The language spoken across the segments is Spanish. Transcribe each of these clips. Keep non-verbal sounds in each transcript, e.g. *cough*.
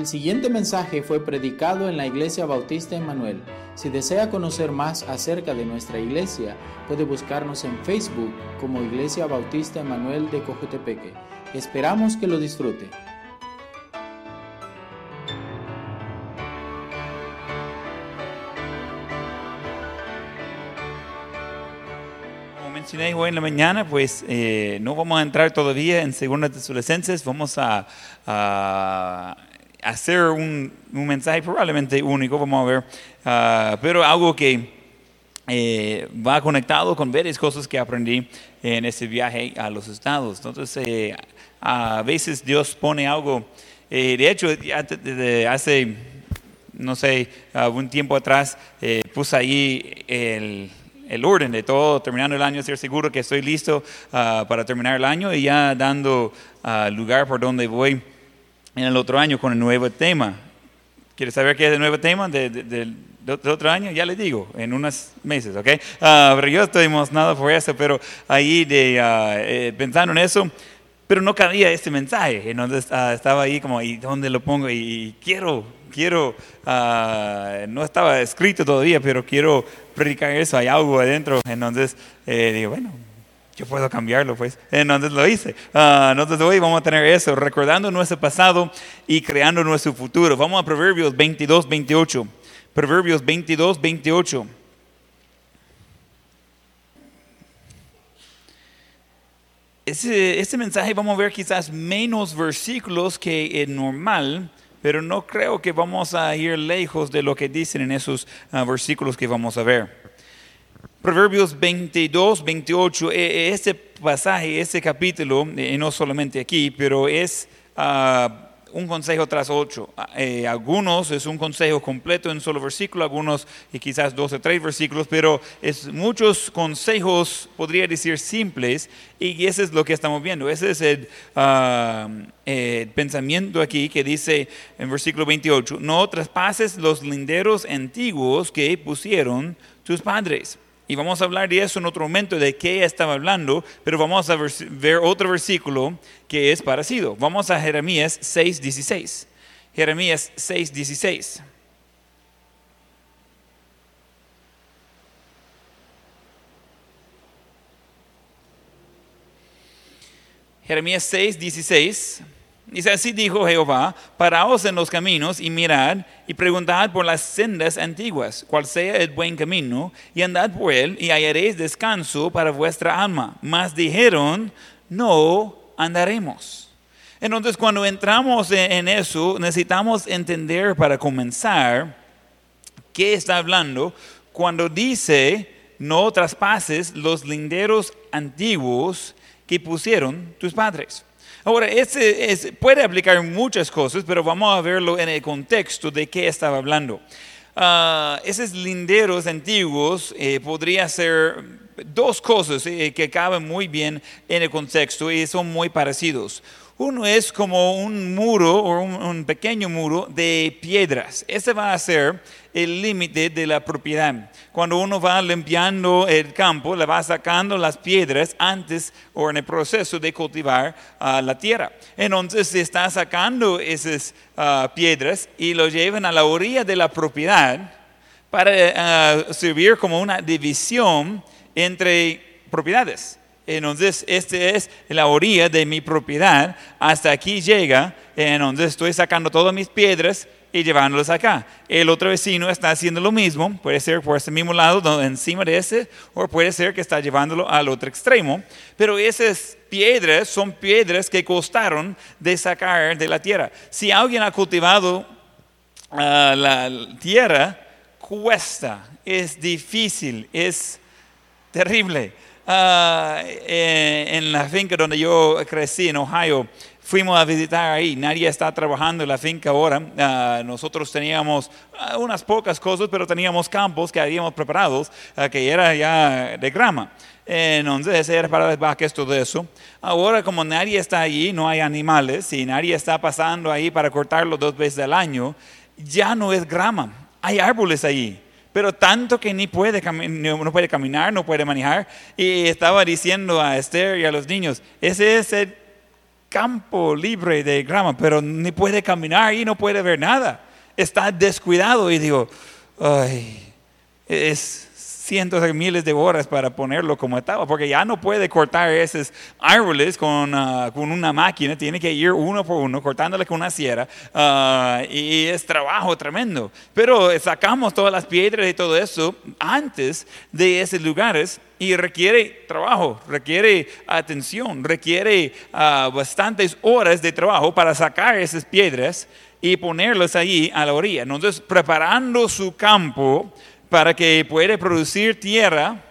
El siguiente mensaje fue predicado en la Iglesia Bautista Emanuel. Si desea conocer más acerca de nuestra iglesia, puede buscarnos en Facebook como Iglesia Bautista Emanuel de Cojutepeque. Esperamos que lo disfrute. Como mencioné hoy en la mañana, pues eh, no vamos a entrar todavía en Segunda vamos a hacer un, un mensaje probablemente único, vamos a ver, ah, pero algo que eh, va conectado con varias cosas que aprendí en ese viaje a los estados. Entonces, eh, a veces Dios pone algo, eh, de hecho, hace, no sé, un tiempo atrás, puse ahí el, el orden de todo, terminando el año, ser seguro que estoy listo ah, para terminar el año y ya dando ah, lugar por donde voy en el otro año con el nuevo tema. ¿Quieres saber qué es el nuevo tema de- de- del del otro año? Ya le digo, en unos meses, ¿ok? Ah, pero yo estoy emocionado por eso, pero ahí de, ah, eh, pensando en eso, pero no cabía este mensaje. Entonces ah, estaba ahí como, ¿y dónde lo pongo? Y, quiero, quiero, ah, no estaba escrito todavía, pero quiero predicar eso, hay algo adentro. Entonces eh, digo, bueno, yo puedo cambiarlo, pues. Entonces lo hice. Ah, entonces hoy vamos a tener eso, recordando nuestro pasado y creando nuestro futuro. Vamos a Proverbios 22, 28. Proverbios 22, 28. Ese, este mensaje vamos a ver quizás menos versículos que el normal, pero no creo que vamos a ir lejos de lo que dicen en esos ah, versículos que vamos a ver. Proverbios 22, 28, eh, eh, este pasaje, este capítulo, eh, no solamente aquí, pero es ah, un consejo tras ocho. Ah, eh, algunos es un consejo completo en solo versículo, algunos y quizás dos o tres versículos, pero es muchos consejos, podría decir, simples, y ese es lo que estamos viendo. Ese es el, ah, eh, pensamiento aquí que dice en versículo 28, no traspases los linderos antiguos que pusieron tus padres. Y vamos a hablar de eso en otro momento, de qué estaba hablando, pero vamos a ver otro versículo que es parecido. Vamos a Jeremías 6.16. Jeremías 6.16. Jeremías 6, 16. Dice, así dijo Jehová, paraos en los caminos y mirad y preguntad por las sendas antiguas, cuál sea el buen camino, y andad por él y hallaréis descanso para vuestra alma. Mas dijeron, no andaremos. Entonces cuando entramos en, en eso, necesitamos entender para comenzar qué está hablando cuando dice, no traspases los linderos antiguos que pusieron tus padres. Ahora, ese es- puede aplicar muchas cosas, pero vamos a verlo en el contexto de qué estaba hablando. Ah, esos linderos antiguos eh, podría ser dos cosas eh, que caben muy bien en el contexto y son muy parecidos. Uno es como un muro o un, pequeño muro de piedras. Ese va a ser el límite de la propiedad. Cuando uno va limpiando el campo, le va sacando las piedras antes o en el proceso de cultivar ah, la tierra. Entonces se está sacando esas ah, piedras y lo llevan a la orilla de la propiedad para ah, servir como una división entre propiedades. Entonces, este es la orilla de mi propiedad. Hasta aquí llega. Entonces, estoy sacando todas mis piedras y llevándolas acá. El otro vecino está haciendo lo mismo. Puede ser por ese mismo lado, encima de ese, o puede ser que está llevándolo al otro extremo. Pero esas piedras son piedras que costaron de sacar de la tierra. Si alguien ha cultivado ah, la tierra, cuesta, es difícil, es terrible. Ah, eh, en la finca donde yo crecí, en Ohio, fuimos a visitar ahí. Nadie está trabajando en la finca ahora. Ah, nosotros teníamos ah, unas pocas cosas, pero teníamos campos que habíamos preparados, que era ya de grama. Entonces, era para las vacas, todo eso. Ahora, como nadie está allí, no hay animales, y nadie está pasando ahí para cortarlo dos veces al año, ya no es grama. Hay árboles allí pero tanto que ni puede, no puede caminar, no puede manejar. Y estaba diciendo a Esther y a los niños, ese es el campo libre de grama, pero ni puede caminar y no puede ver nada. Está descuidado y digo, ay, es cientos de miles de horas para ponerlo como estaba, porque ya no puede cortar esos árboles con, ah, con una máquina, tiene que ir uno por uno cortándole con una sierra ah, y es trabajo tremendo. Pero sacamos todas las piedras y todo eso antes de esos lugares y requiere trabajo, requiere atención, requiere ah, bastantes horas de trabajo para sacar esas piedras y ponerlas ahí a la orilla. Entonces, preparando su campo para que pueda producir tierra,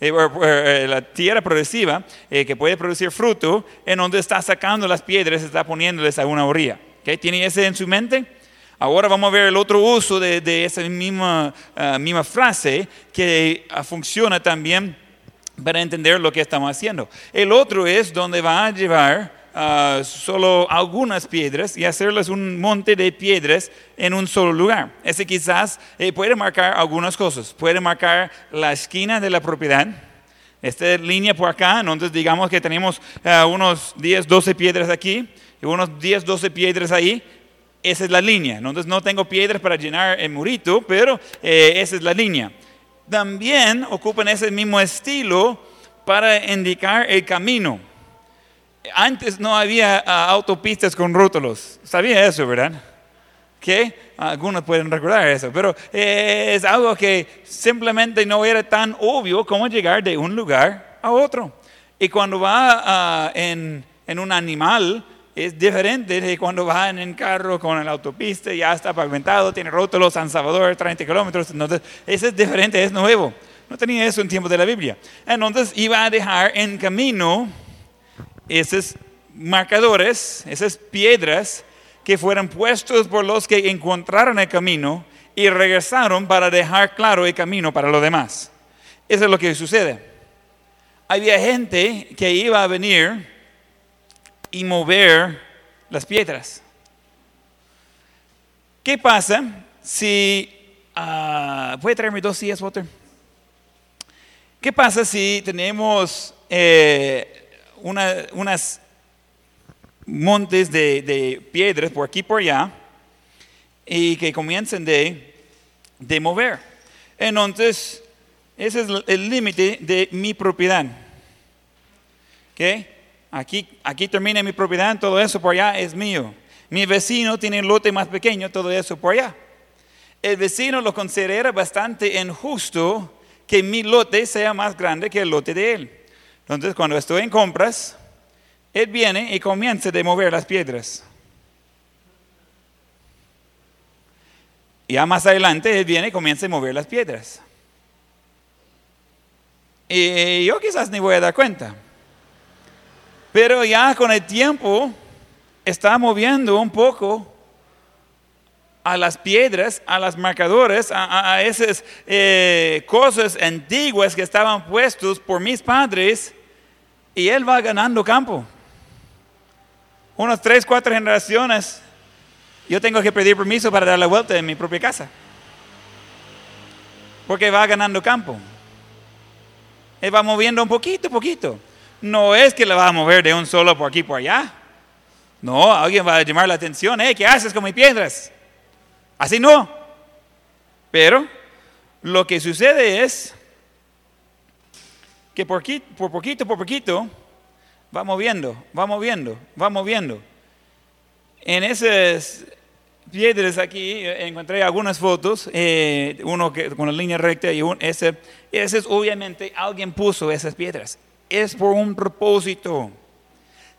eh, eh, la tierra progresiva, eh, que puede producir fruto, en donde está sacando las piedras, está poniéndoles a una orilla. ¿Okay? ¿Tiene ese en su mente? Ahora vamos a ver el otro uso de, esa misma, ah, misma frase que ah, funciona también para entender lo que estamos haciendo. El otro es donde va a llevar Ah, solo algunas piedras y hacerles un monte de piedras en un solo lugar. Ese quizás eh, puede marcar algunas cosas. Puede marcar la esquina de la propiedad. Esta línea por acá, entonces digamos que tenemos ah, unos 10, 12 piedras aquí y unos 10, 12 piedras ahí. Esa es la línea. Entonces no tengo piedras para llenar el murito, pero eh, esa es la línea. También ocupan ese mismo estilo para indicar el camino antes no había ah, autopistas con rótulos. Sabía eso, ¿verdad? Que algunos pueden recordar eso, pero es algo que simplemente no era tan obvio como llegar de un lugar a otro. Y cuando va ah, en, en, un animal, es diferente de cuando va en un carro con la autopista, ya está pavimentado, tiene rótulos, San Salvador, 30 kilómetros. Entonces, eso es diferente, es nuevo. No tenía eso en tiempo de la Biblia. Entonces, iba a dejar en camino esos marcadores, esas piedras que fueron puestos por los que encontraron el camino y regresaron para dejar claro el camino para los demás. Eso es lo que sucede. Había gente que iba a venir y mover las piedras. ¿Qué pasa si... Uh, ¿Puede traerme dos sillas, Walter? ¿Qué pasa si tenemos eh, unas montes de, piedras por aquí por allá y que comiencen de, de mover. Entonces, ese es el límite de mi propiedad. ¿Okay? Aquí, aquí termina mi propiedad, todo eso por allá es mío. Mi vecino tiene un lote más pequeño, todo eso por allá. El vecino lo considera bastante injusto que mi lote sea más grande que el lote de él. Entonces, cuando estoy en compras, él viene y comienza a mover las piedras. Ya más adelante, él viene y comienza a mover las piedras. Y yo quizás ni voy a dar cuenta. Pero ya con el tiempo está moviendo un poco a las piedras, a las marcadores, a, esas eh, cosas antiguas que estaban puestos por mis padres, y él va ganando campo. Unas tres, cuatro generaciones, yo tengo que pedir permiso para dar la vuelta en mi propia casa. Porque va ganando campo. Él va moviendo un poquito, poquito. No es que le va a mover de un solo por aquí, por allá. No, alguien va a llamar la atención. Eh, ¿Qué haces con mis piedras? Así no. Pero lo que sucede es que por, por poquito, por poquito, va moviendo, va moviendo, va moviendo. En esas piedras aquí encontré algunas fotos, eh, uno que, con la línea recta y un, ese, ese es obviamente alguien puso esas piedras. Es por un propósito.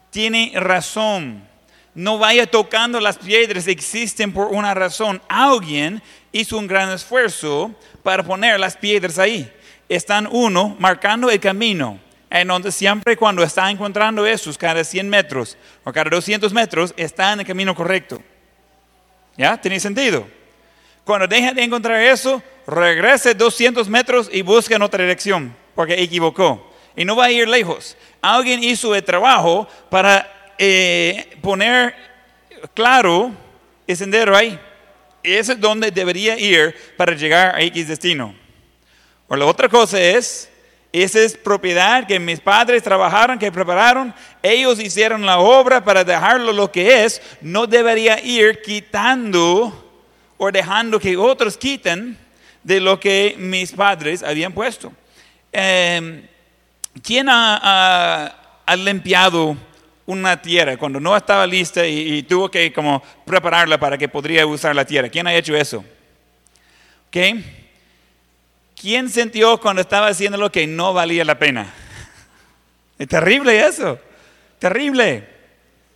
Tiene razón no vaya tocando las piedras, existen por una razón. Alguien hizo un gran esfuerzo para poner las piedras ahí. Están uno marcando el camino. En donde siempre cuando está encontrando esos cada 100 metros o cada 200 metros, está en el camino correcto. ¿Ya? ¿Tiene sentido? Cuando deja de encontrar eso, regrese 200 metros y busca en otra dirección, porque equivocó. Y no va a ir lejos. Alguien hizo el trabajo para eh, poner claro el sendero ahí. Ese es donde debería ir para llegar a X destino. O la otra cosa es esa es propiedad que mis padres trabajaron, que prepararon, ellos hicieron la obra para dejarlo lo que es, no debería ir quitando o dejando que otros quiten de lo que mis padres habían puesto. Eh, ¿Quién ha limpiado una tierra cuando no estaba lista y, tuvo que como prepararla para que podría usar la tierra? ¿Quién ha hecho eso? ¿Quién sintió cuando estaba haciendo lo que no valía la pena? *laughs* Es terrible eso, terrible.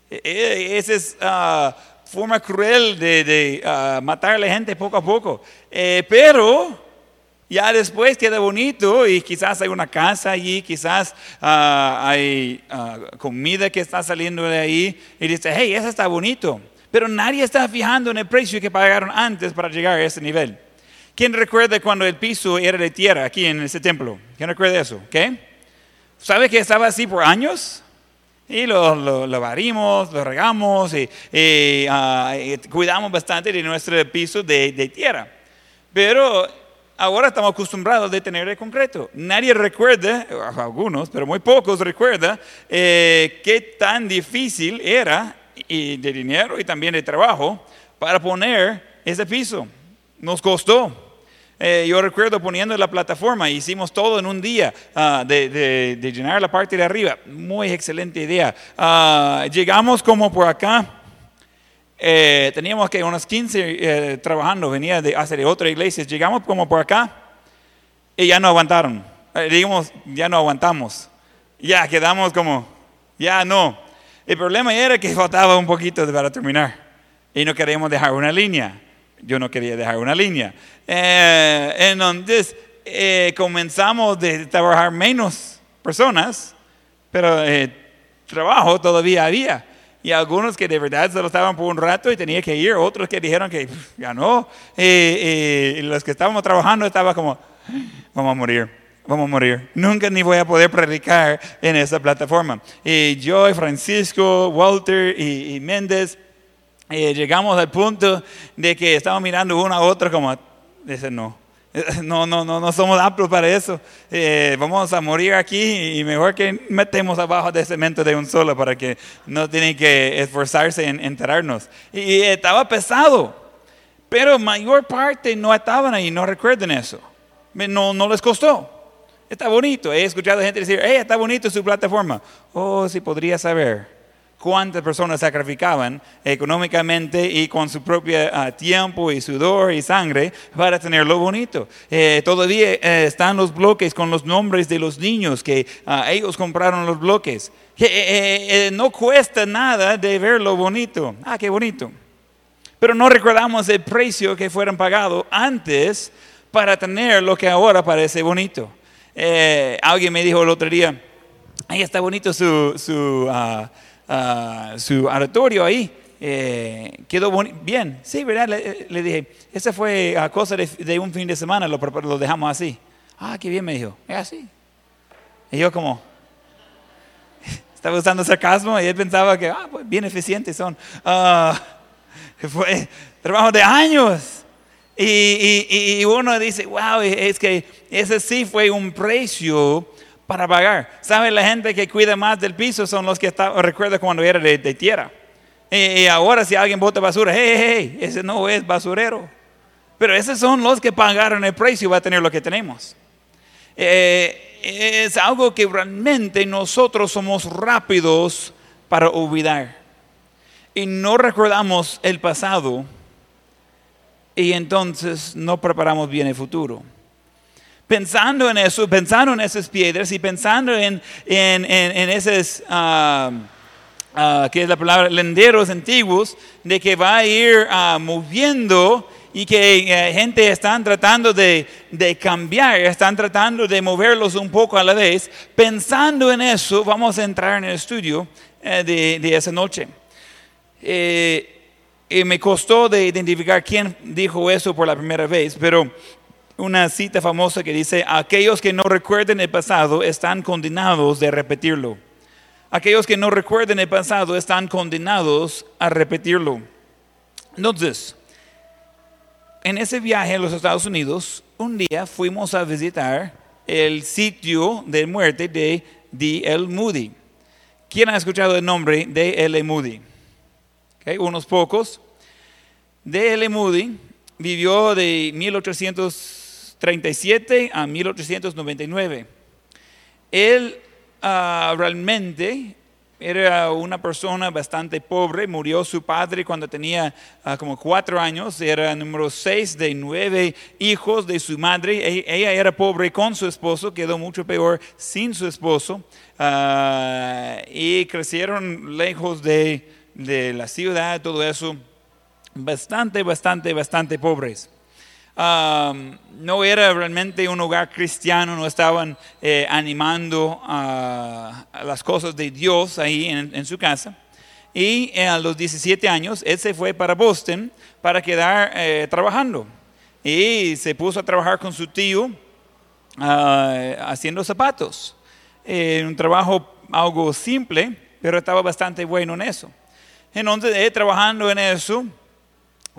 E- e- Esa es ah, forma cruel de, de ah, matar a la gente poco a poco. Eh, pero ya después queda bonito y quizás hay una casa allí, quizás ah, hay ah, comida que está saliendo de ahí y dice, hey, eso está bonito. Pero nadie está fijando en el precio que pagaron antes para llegar a ese nivel. ¿Quién recuerda cuando el piso era de tierra aquí en ese templo? ¿Quién recuerda eso? ¿Qué? ¿Sabe que estaba así por años? Y lo, lo, lo barrimos, lo regamos y, ah, cuidamos bastante de nuestro piso de tierra. Pero ahora estamos acostumbrados de tener de concreto. Nadie recuerda, algunos, pero muy pocos recuerdan eh, qué tan difícil era y de dinero y también de trabajo para poner ese piso. Nos costó. Eh, yo recuerdo poniendo la plataforma, hicimos todo en un día ah, de, de- de llenar la parte de arriba. Muy excelente idea. Ah, llegamos como por acá. Eh, teníamos que unos 15 eh, trabajando, venía de, de otra iglesia. Llegamos como por acá y ya no aguantaron. Eh, digamos, ya no aguantamos. Ya quedamos como, ya no. El problema era que *laughs* faltaba un poquito para terminar y no queríamos dejar una línea. Yo no quería dejar una línea. Eh, entonces eh, comenzamos de trabajar menos personas, pero eh, trabajo todavía había. Y algunos que de verdad solo estaban por un rato y tenía que ir, otros que dijeron que "Pff, ya no. Eh, eh, los que estábamos trabajando estaban como, vamos a morir, vamos a morir. Nunca ni voy a poder predicar en esa plataforma. Y yo, y Francisco, Walter y, Méndez, eh, llegamos al punto de que estábamos mirando uno a otro como, dice, no, *laughs* no, no, no, no somos aptos para eso. Eh, vamos a morir aquí y mejor que metemos abajo de cemento de un solo para que no tienen que esforzarse en enterarnos. Y, estaba pesado, pero mayor parte no estaban ahí, no recuerden eso. No, no les costó. Está bonito. He escuchado gente decir, hey, está bonito su plataforma. Oh, si podría saber cuántas personas sacrificaban económicamente y con su propio ah, tiempo y sudor y sangre para tenerlo bonito. Eh, todavía eh, están los bloques con los nombres de los niños que ah, ellos compraron los bloques. Eh, eh, eh, no cuesta nada de verlo bonito. Ah, qué bonito. Pero no recordamos el precio que fueron pagados antes para tener lo que ahora parece bonito. Eh, alguien me dijo el otro día, ahí está bonito su, su, ah, su oratorio ahí. Eh, quedó bien. Sí, ¿verdad? Le, dije, esa fue ah, cosa de, un fin de semana, lo dejamos así. Ah, qué bien, me dijo. Es así. Y yo como, *laughs* estaba usando sarcasmo y él pensaba que, ah, pues bien eficientes son. Ah, *laughs* fue trabajo de años. Y, y- y uno dice, wow, es que ese sí fue un precio para pagar. ¿Sabe? La gente que cuida más del piso son los que está, recuerda cuando era de, tierra. Y, y ahora si alguien bota basura, hey, hey, hey, ese no es basurero. Pero esos son los que pagaron el precio y va a tener lo que tenemos. Eh, es algo que realmente nosotros somos rápidos para olvidar. Y no recordamos el pasado y entonces no preparamos bien el futuro. Pensando en eso, pensando en esas piedras y pensando en, en, en, en esas, ah, ah, ¿qué es la palabra? Lenderos antiguos, de que va a ir ah, moviendo y que eh, gente están tratando de, de cambiar, están tratando de moverlos un poco a la vez. Pensando en eso, vamos a entrar en el estudio eh, de, de esa noche. Eh, y me costó de identificar quién dijo eso por la primera vez, pero una cita famosa que dice, aquellos que no recuerden el pasado están condenados de repetirlo. Aquellos que no recuerden el pasado están condenados a repetirlo. Entonces, en ese viaje a los Estados Unidos, un día fuimos a visitar el sitio de muerte de D.L. Moody. ¿Quién ha escuchado el nombre de D.L. Moody? Unos pocos. D.L. Moody vivió de 1837 a 1899. Él ah, realmente era una persona bastante pobre, murió su padre cuando tenía ah, como cuatro años, era número seis de nueve hijos de su madre, e- ella era pobre con su esposo, quedó mucho peor sin su esposo, ah, y crecieron lejos de, de la ciudad, todo eso, bastante, bastante, bastante pobres. Um, no era realmente un hogar cristiano, no estaban eh, animando a, las cosas de Dios ahí en, su casa. Y eh, a los 17 años, él se fue para Boston para quedar eh, trabajando. Y se puso a trabajar con su tío ah, haciendo zapatos. Un trabajo algo simple, pero estaba bastante bueno en eso. Entonces, trabajando en eso,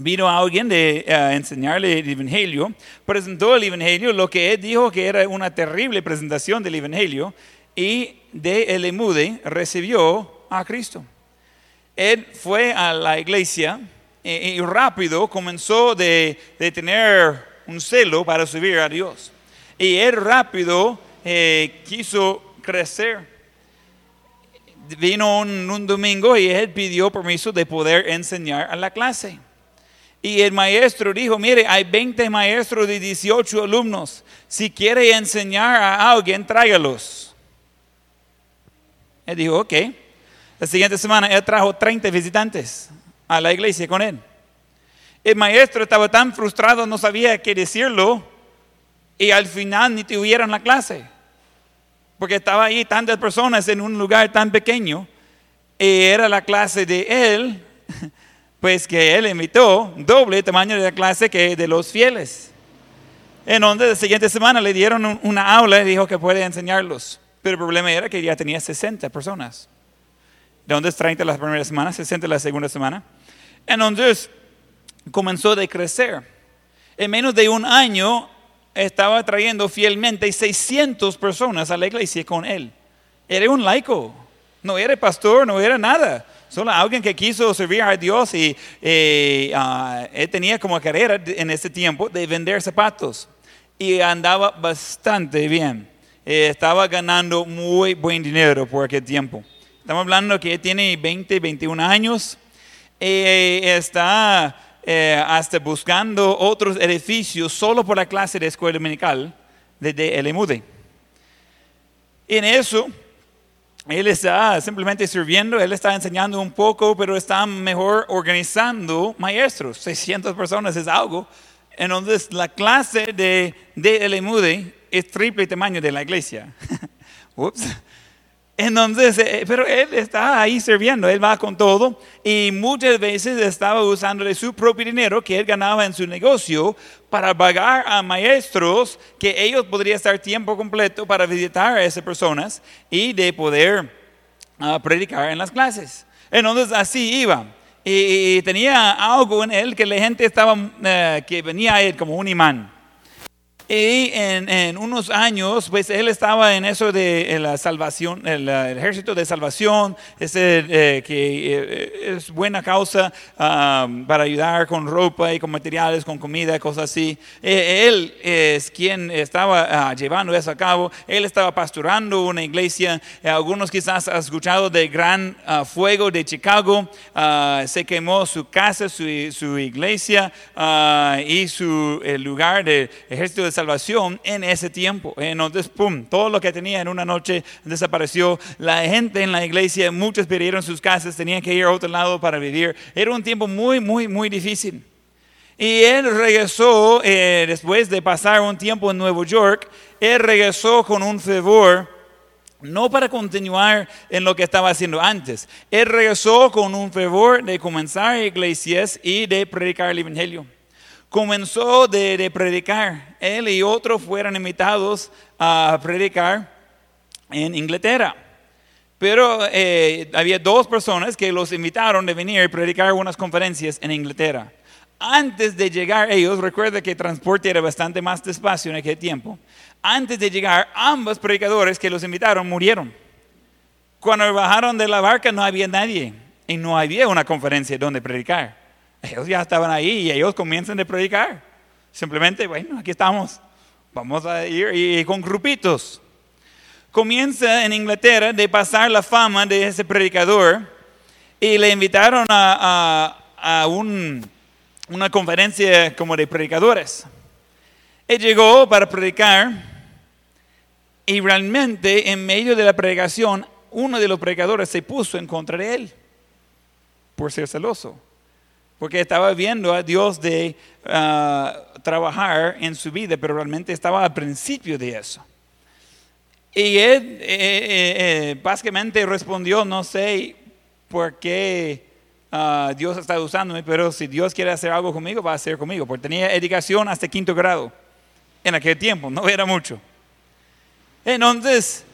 vino alguien de eh, enseñarle el Evangelio, presentó el Evangelio, lo que él dijo que era una terrible presentación del Evangelio, y de el emude recibió a Cristo. Él fue a la iglesia y, y rápido comenzó de, de tener un celo para servir a Dios. Y él rápido eh, quiso crecer vino un, un domingo y él pidió permiso de poder enseñar a la clase. Y el maestro dijo, mire, hay 20 maestros de 18 alumnos. Si quiere enseñar a alguien, tráigalos. Él dijo, ok. La siguiente semana él trajo 30 visitantes a la iglesia con él. El maestro estaba tan frustrado, no sabía qué decirlo. Y al final ni tuvieron la clase porque estaba ahí tantas personas en un lugar tan pequeño, y era la clase de él, *laughs* pues que él invitó, doble tamaño de la clase que de los fieles. Entonces, la siguiente semana le dieron un- una aula y dijo que puede enseñarlos. Pero el problema era que ya tenía 60 personas. Entonces, 30 la primera semana, 60 la segunda semana. Entonces, comenzó de crecer. En menos de un año, estaba trayendo fielmente 600 personas a la iglesia con él. Era un laico, no era pastor, no era nada. Solo alguien que quiso servir a Dios y ah, él tenía como carrera en ese tiempo de vender zapatos. Y andaba bastante bien. Eh, estaba ganando muy buen dinero por aquel tiempo. Estamos hablando que él tiene 20, 21 años. Eh, está eh, hasta buscando otros edificios solo por la clase de escuela dominical de, de El Emude. En eso, él está simplemente sirviendo, él está enseñando un poco, pero está mejor organizando maestros. 600 personas es algo. Entonces, la clase de, de El Emude es triple tamaño de la iglesia. *laughs* Ups. Entonces, eh, pero él está ahí sirviendo, él va con todo y muchas veces estaba usando de su propio dinero que él ganaba en su negocio para pagar a maestros que ellos podrían estar tiempo completo para visitar a esas personas y de poder ah, predicar en las clases. Entonces así iba. Y, y tenía algo en él que la gente estaba, eh, que venía a él como un imán. Y en, unos años, pues él estaba en eso de la salvación, el, ejército de salvación, ese, eh, que eh, es buena causa para ayudar con ropa y con materiales, con comida, cosas así. Eh, él es quien estaba ah, llevando eso a cabo. Él estaba pastorando una iglesia. Algunos quizás han escuchado del gran ah, fuego de Chicago. Ah, se quemó su casa, su, su iglesia y su el lugar del ejército de salvación en ese tiempo. Entonces, pum, todo lo que tenía en una noche desapareció. La gente en la iglesia, muchos perdieron sus casas, tenían que ir a otro lado para vivir. Era un tiempo muy, muy, muy difícil. Y él regresó, eh, después de pasar un tiempo en Nueva York, él regresó con un fervor no para continuar en lo que estaba haciendo antes. Él regresó con un fervor de comenzar iglesias y de predicar el Evangelio. Comenzó de, predicar. Él y otros fueron invitados a predicar en Inglaterra. Pero eh, había dos personas que los invitaron de venir y predicar unas conferencias en Inglaterra. antes de llegar ellos, recuerda que el transporte era bastante más despacio en aquel tiempo, antes de llegar, ambos predicadores que los invitaron murieron. Cuando bajaron de la barca no había nadie y no había una conferencia donde predicar. Ellos ya estaban ahí y ellos comienzan a predicar. Simplemente, bueno, aquí estamos. Vamos a ir y con grupitos. Comienza en Inglaterra de pasar la fama de ese predicador y le invitaron a, a, a un, una conferencia como de predicadores. Él llegó para predicar y realmente en medio de la predicación uno de los predicadores se puso en contra de él por ser celoso. Porque estaba viendo a Dios de ah, trabajar en su vida, pero realmente estaba al principio de eso. Y él eh, eh, eh, básicamente respondió, no sé por qué ah, Dios está usándome, pero si Dios quiere hacer algo conmigo, va a hacer conmigo. Porque tenía educación hasta quinto grado en aquel tiempo, no era mucho. Entonces,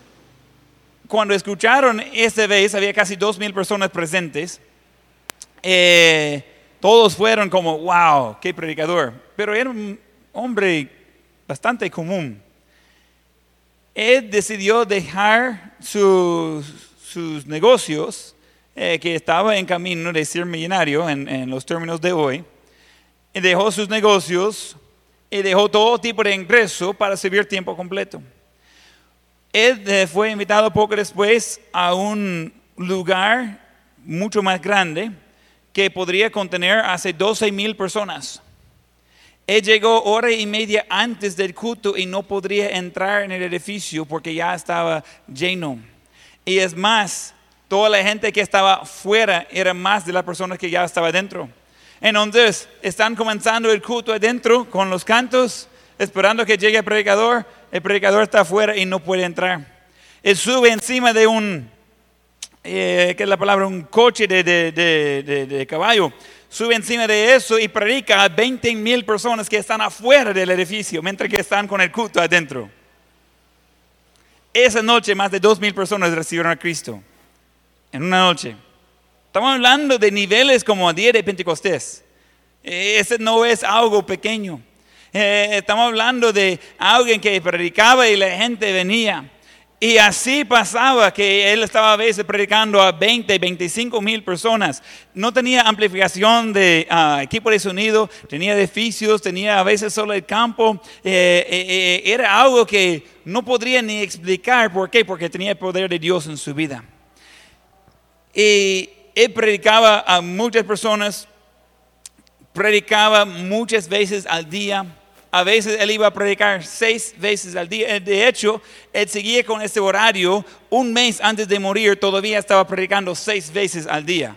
cuando escucharon esta vez, había casi dos mil personas presentes. Eh, todos fueron como, wow, qué predicador. Pero era un hombre bastante común. Él decidió dejar sus, sus negocios, eh, que estaba en camino de ser millonario en, en los términos de hoy, y dejó sus negocios y dejó todo tipo de ingreso para servir tiempo completo. Él eh, fue invitado poco después a un lugar mucho más grande que podría contener hace 12 mil personas. Él llegó hora y media antes del culto y no podría entrar en el edificio porque ya estaba lleno. Y es más, toda la gente que estaba fuera era más de las personas que ya estaba dentro. Entonces, están comenzando el culto adentro con los cantos, esperando que llegue el predicador el predicador está afuera y no puede entrar. Él sube encima de un, eh, ¿qué es la palabra? Un coche de, de, de, de, caballo. Sube encima de eso y predica a 20 mil personas que están afuera del edificio, mientras que están con el culto adentro. Esa noche más de 2 mil personas recibieron a Cristo. En una noche. Estamos hablando de niveles como a día de Pentecostés. Ese no es algo pequeño. Eh, estamos hablando de alguien que predicaba y la gente venía. Y así pasaba que él estaba a veces predicando a 20, 25 mil personas. No tenía amplificación de ah, equipo de sonido, tenía edificios, tenía a veces solo el campo. Eh, eh, era algo que no podría ni explicar por qué, porque tenía el poder de Dios en su vida. Y él predicaba a muchas personas, predicaba muchas veces al día a veces él iba a predicar seis veces al día. De hecho, él seguía con este horario. Un mes antes de morir todavía estaba predicando seis veces al día.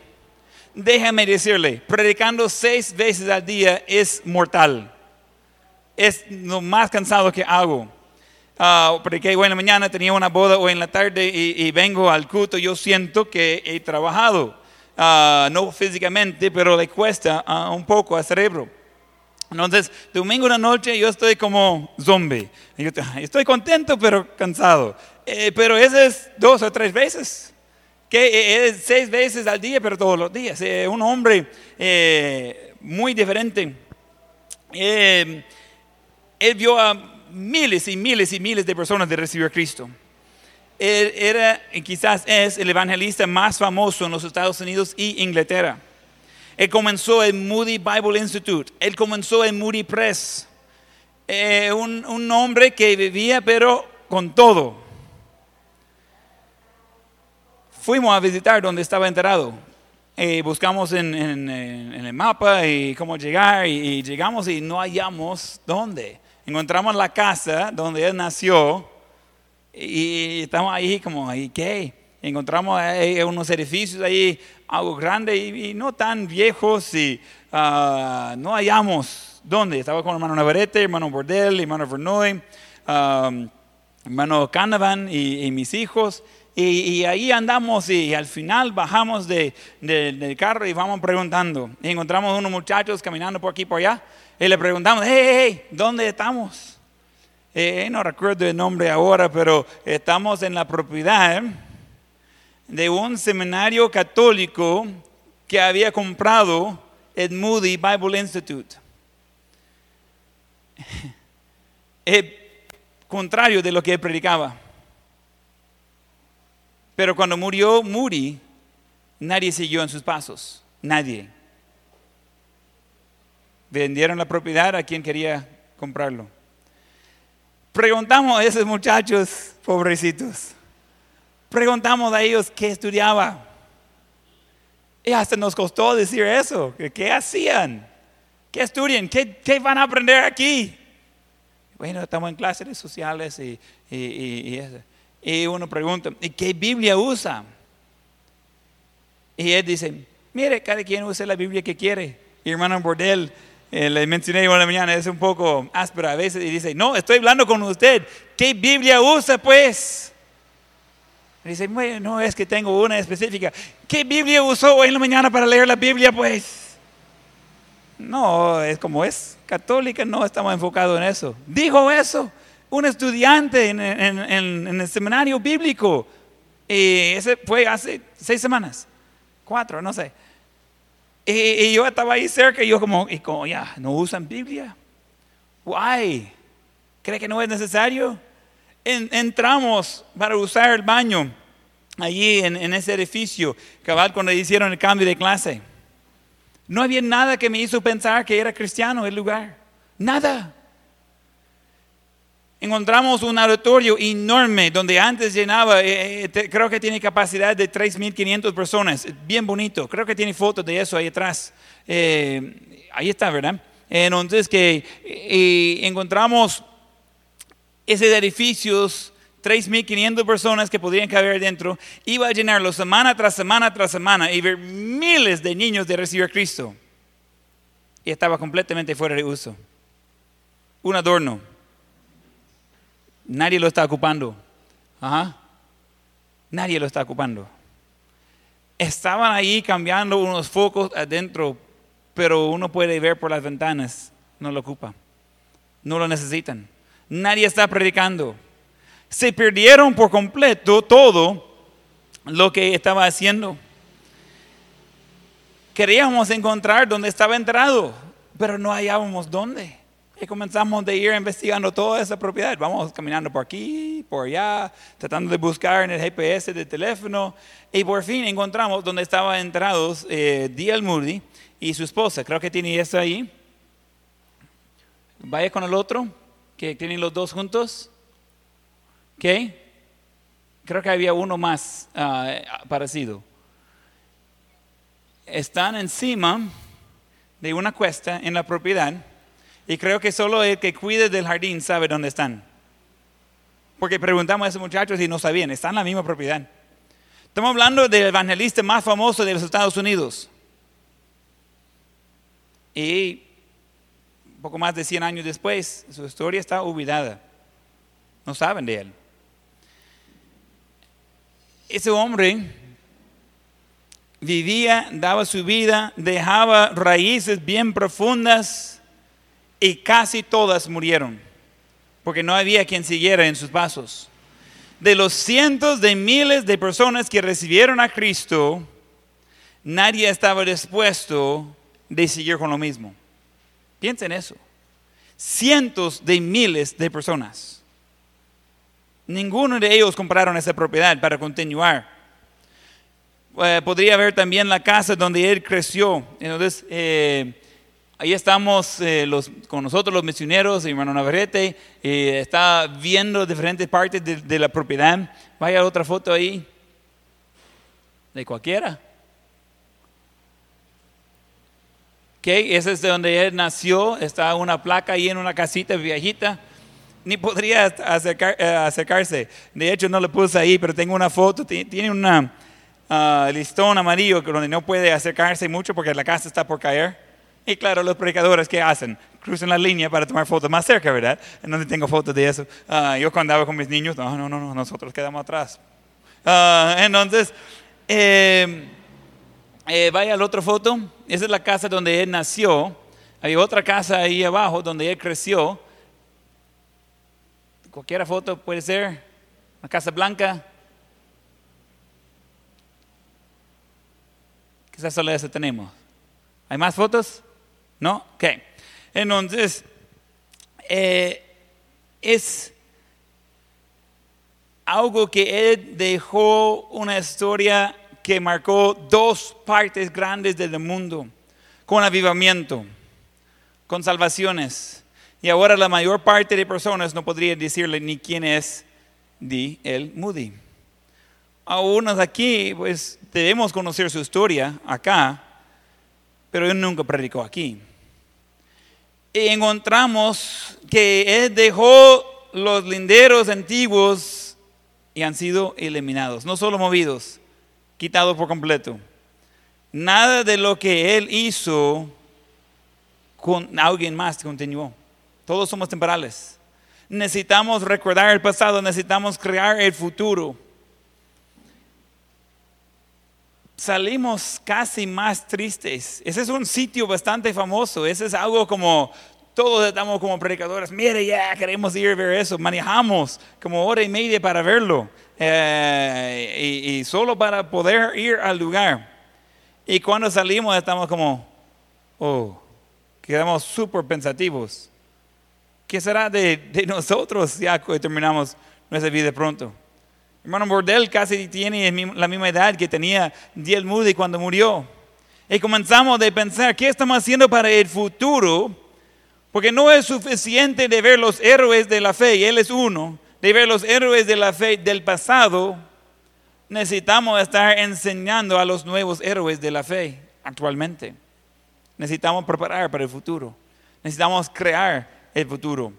Déjame decirle, predicando seis veces al día es mortal. Es lo más cansado que hago. Uh, prediqué hoy en la mañana, tenía una boda hoy en la tarde y, vengo al culto. Yo siento que he trabajado, ah, no físicamente, pero le cuesta ah, un poco al cerebro. Entonces, domingo en la noche yo estoy como zombie. Estoy contento pero cansado. Eh, pero ese es dos o tres veces. Que eh, es seis veces al día, pero todos los días. Eh, un hombre muy diferente. él vio a miles y miles y miles de personas de recibir a Cristo. Él era, quizás es, el evangelista más famoso en los Estados Unidos y Inglaterra. Él comenzó en Moody Bible Institute. Él comenzó en Moody Press. Eh, un, hombre que vivía pero con todo. Fuimos a visitar donde estaba enterrado. Eh, buscamos en, el mapa y cómo llegar y, llegamos y no hallamos dónde. Encontramos la casa donde él nació y, estamos ahí como, ¿y qué? Encontramos unos edificios ahí algo grande y, no tan viejos y ah, no hallamos dónde. Estaba con hermano Navarrete, hermano Bordel, hermano Vernoy, hermano Canavan y, mis hijos. Y, ahí andamos y, al final bajamos de, del carro y vamos preguntando. Y encontramos unos muchachos caminando por aquí por allá y le preguntamos, hey, hey, ¿dónde estamos? Eh, no recuerdo el nombre ahora, pero estamos en la propiedad de un seminario católico que había comprado el Moody Bible Institute. *laughs* Es contrario de lo que él predicaba. Pero cuando murió Moody, nadie siguió en sus pasos. Nadie. Vendieron la propiedad a quien quería comprarlo. Preguntamos a esos muchachos pobrecitos. Preguntamos a ellos qué estudiaba. Y hasta nos costó decir eso. ¿Qué hacían? ¿Qué estudian? ¿Qué, van a aprender aquí? Bueno, estamos en clases sociales y, y, y, uno pregunta, ¿y qué Biblia usa? Y él dice, mire, cada quien usa la Biblia que quiere. Y hermano Bordel, eh, le mencioné en la mañana, es un poco áspera a veces y dice, no, estoy hablando con usted. ¿Qué Biblia usa pues? Dice, bueno, no es que tengo una específica. ¿Qué Biblia usó hoy en la mañana para leer la Biblia pues? No, es como es católica, no estamos enfocados en eso. Dijo eso un estudiante en, el seminario bíblico. Y ese fue hace seis semanas, cuatro, no sé. Y, yo estaba ahí cerca y yo como, y como, ya, ¿no usan Biblia? Why? ¿Cree que no es necesario? Entramos para usar el baño allí en, ese edificio, cabal cuando hicieron el cambio de clase. No había nada que me hizo pensar que era cristiano el lugar. Nada. Encontramos un auditorio enorme donde antes llenaba, eh, eh, creo que tiene capacidad de 3.500 personas. Bien bonito. Creo que tiene fotos de eso ahí atrás. Eh, ahí está, ¿verdad? Entonces que encontramos esos edificios 3.500 personas que podrían caber dentro, iba a llenarlo semana tras semana tras semana y ver miles de niños de recibir a Cristo. Y estaba completamente fuera de uso. Un adorno. Nadie lo está ocupando. Ajá. Nadie lo está ocupando. Estaban ahí cambiando unos focos adentro, pero uno puede ver por las ventanas. No lo ocupa. No lo necesitan. Nadie está predicando se perdieron por completo todo lo que estaba haciendo. Queríamos encontrar dónde estaba entrado, pero no hallábamos dónde. Y comenzamos de ir investigando toda esa propiedad. Vamos caminando por aquí, por allá, tratando de buscar en el GPS del teléfono. Y por fin encontramos donde estaban entrados eh, D.L. Moody y su esposa. Creo que tiene eso ahí. Vaya con el otro, que tienen los dos juntos. ¿Ok? Creo que había uno más ah, parecido. Están encima de una cuesta en la propiedad y creo que solo el que cuide del jardín sabe dónde están. Porque preguntamos a esos muchachos y no sabían, están en la misma propiedad. Estamos hablando del evangelista más famoso de los Estados Unidos. Y poco más de 100 años después, su historia está olvidada. No saben de él ese hombre vivía, daba su vida, dejaba raíces bien profundas y casi todas murieron, porque no había quien siguiera en sus pasos. De los cientos de miles de personas que recibieron a Cristo, nadie estaba dispuesto de seguir con lo mismo. Piensen eso. Cientos de miles de personas. Ninguno de ellos compraron esa propiedad para continuar. Eh, podría ver también la casa donde él creció. Entonces, eh, ahí estamos eh, con nosotros los misioneros, hermano Navarrete, está viendo diferentes partes de, de, la propiedad. Vaya otra foto ahí, de cualquiera. Okay, ese es de donde él nació, está una placa ahí en una casita viejita ni podría eh, acercarse. De hecho, no lo puse ahí, pero tengo una foto. Tiene un ah, listón amarillo donde no puede acercarse mucho porque la casa está por caer. Y claro, los predicadores, ¿qué hacen? Cruzan la línea para tomar fotos más cerca, ¿verdad? En donde tengo fotos de eso. Ah, yo cuando andaba con mis niños, no, no, no, nosotros quedamos atrás. Ah, entonces, em, eh, vaya a la otra foto. Esa es la casa donde él nació. Hay otra casa ahí abajo donde él creció cualquier foto puede ser, una casa blanca. Quizás solo esa tenemos. ¿Hay más fotos? ¿No? Ok. Entonces, eh, es algo que él dejó una historia que marcó dos partes grandes del mundo, con avivamiento, con salvaciones. Y ahora la mayor parte de personas no podría decirle ni quién es di el Moody. A unos aquí, pues debemos conocer su historia acá, pero él nunca predicó aquí. Y encontramos que él dejó los linderos antiguos y han sido eliminados, no solo movidos, quitado por completo. Nada de lo que Él hizo con alguien más continuó. Todos somos temporales. Necesitamos recordar el pasado, necesitamos crear el futuro. Salimos casi más tristes. Ese es un sitio bastante famoso. Ese es algo como todos estamos como predicadores. Mire, ya queremos ir a ver eso. Manejamos como hora y media para verlo. Eh, y, solo para poder ir al lugar. Y cuando salimos estamos como, oh, quedamos súper pensativos. ¿Qué será de, de, nosotros que terminamos nuestra vida pronto? Hermano Bordel casi tiene la misma edad que tenía Diel Moody cuando murió. Y comenzamos a pensar, ¿qué estamos haciendo para el futuro? Porque no es suficiente de ver los héroes de la fe, y Él es uno, de ver los héroes de la fe del pasado, necesitamos estar enseñando a los nuevos héroes de la fe actualmente. Necesitamos preparar para el futuro. Necesitamos crear el futuro.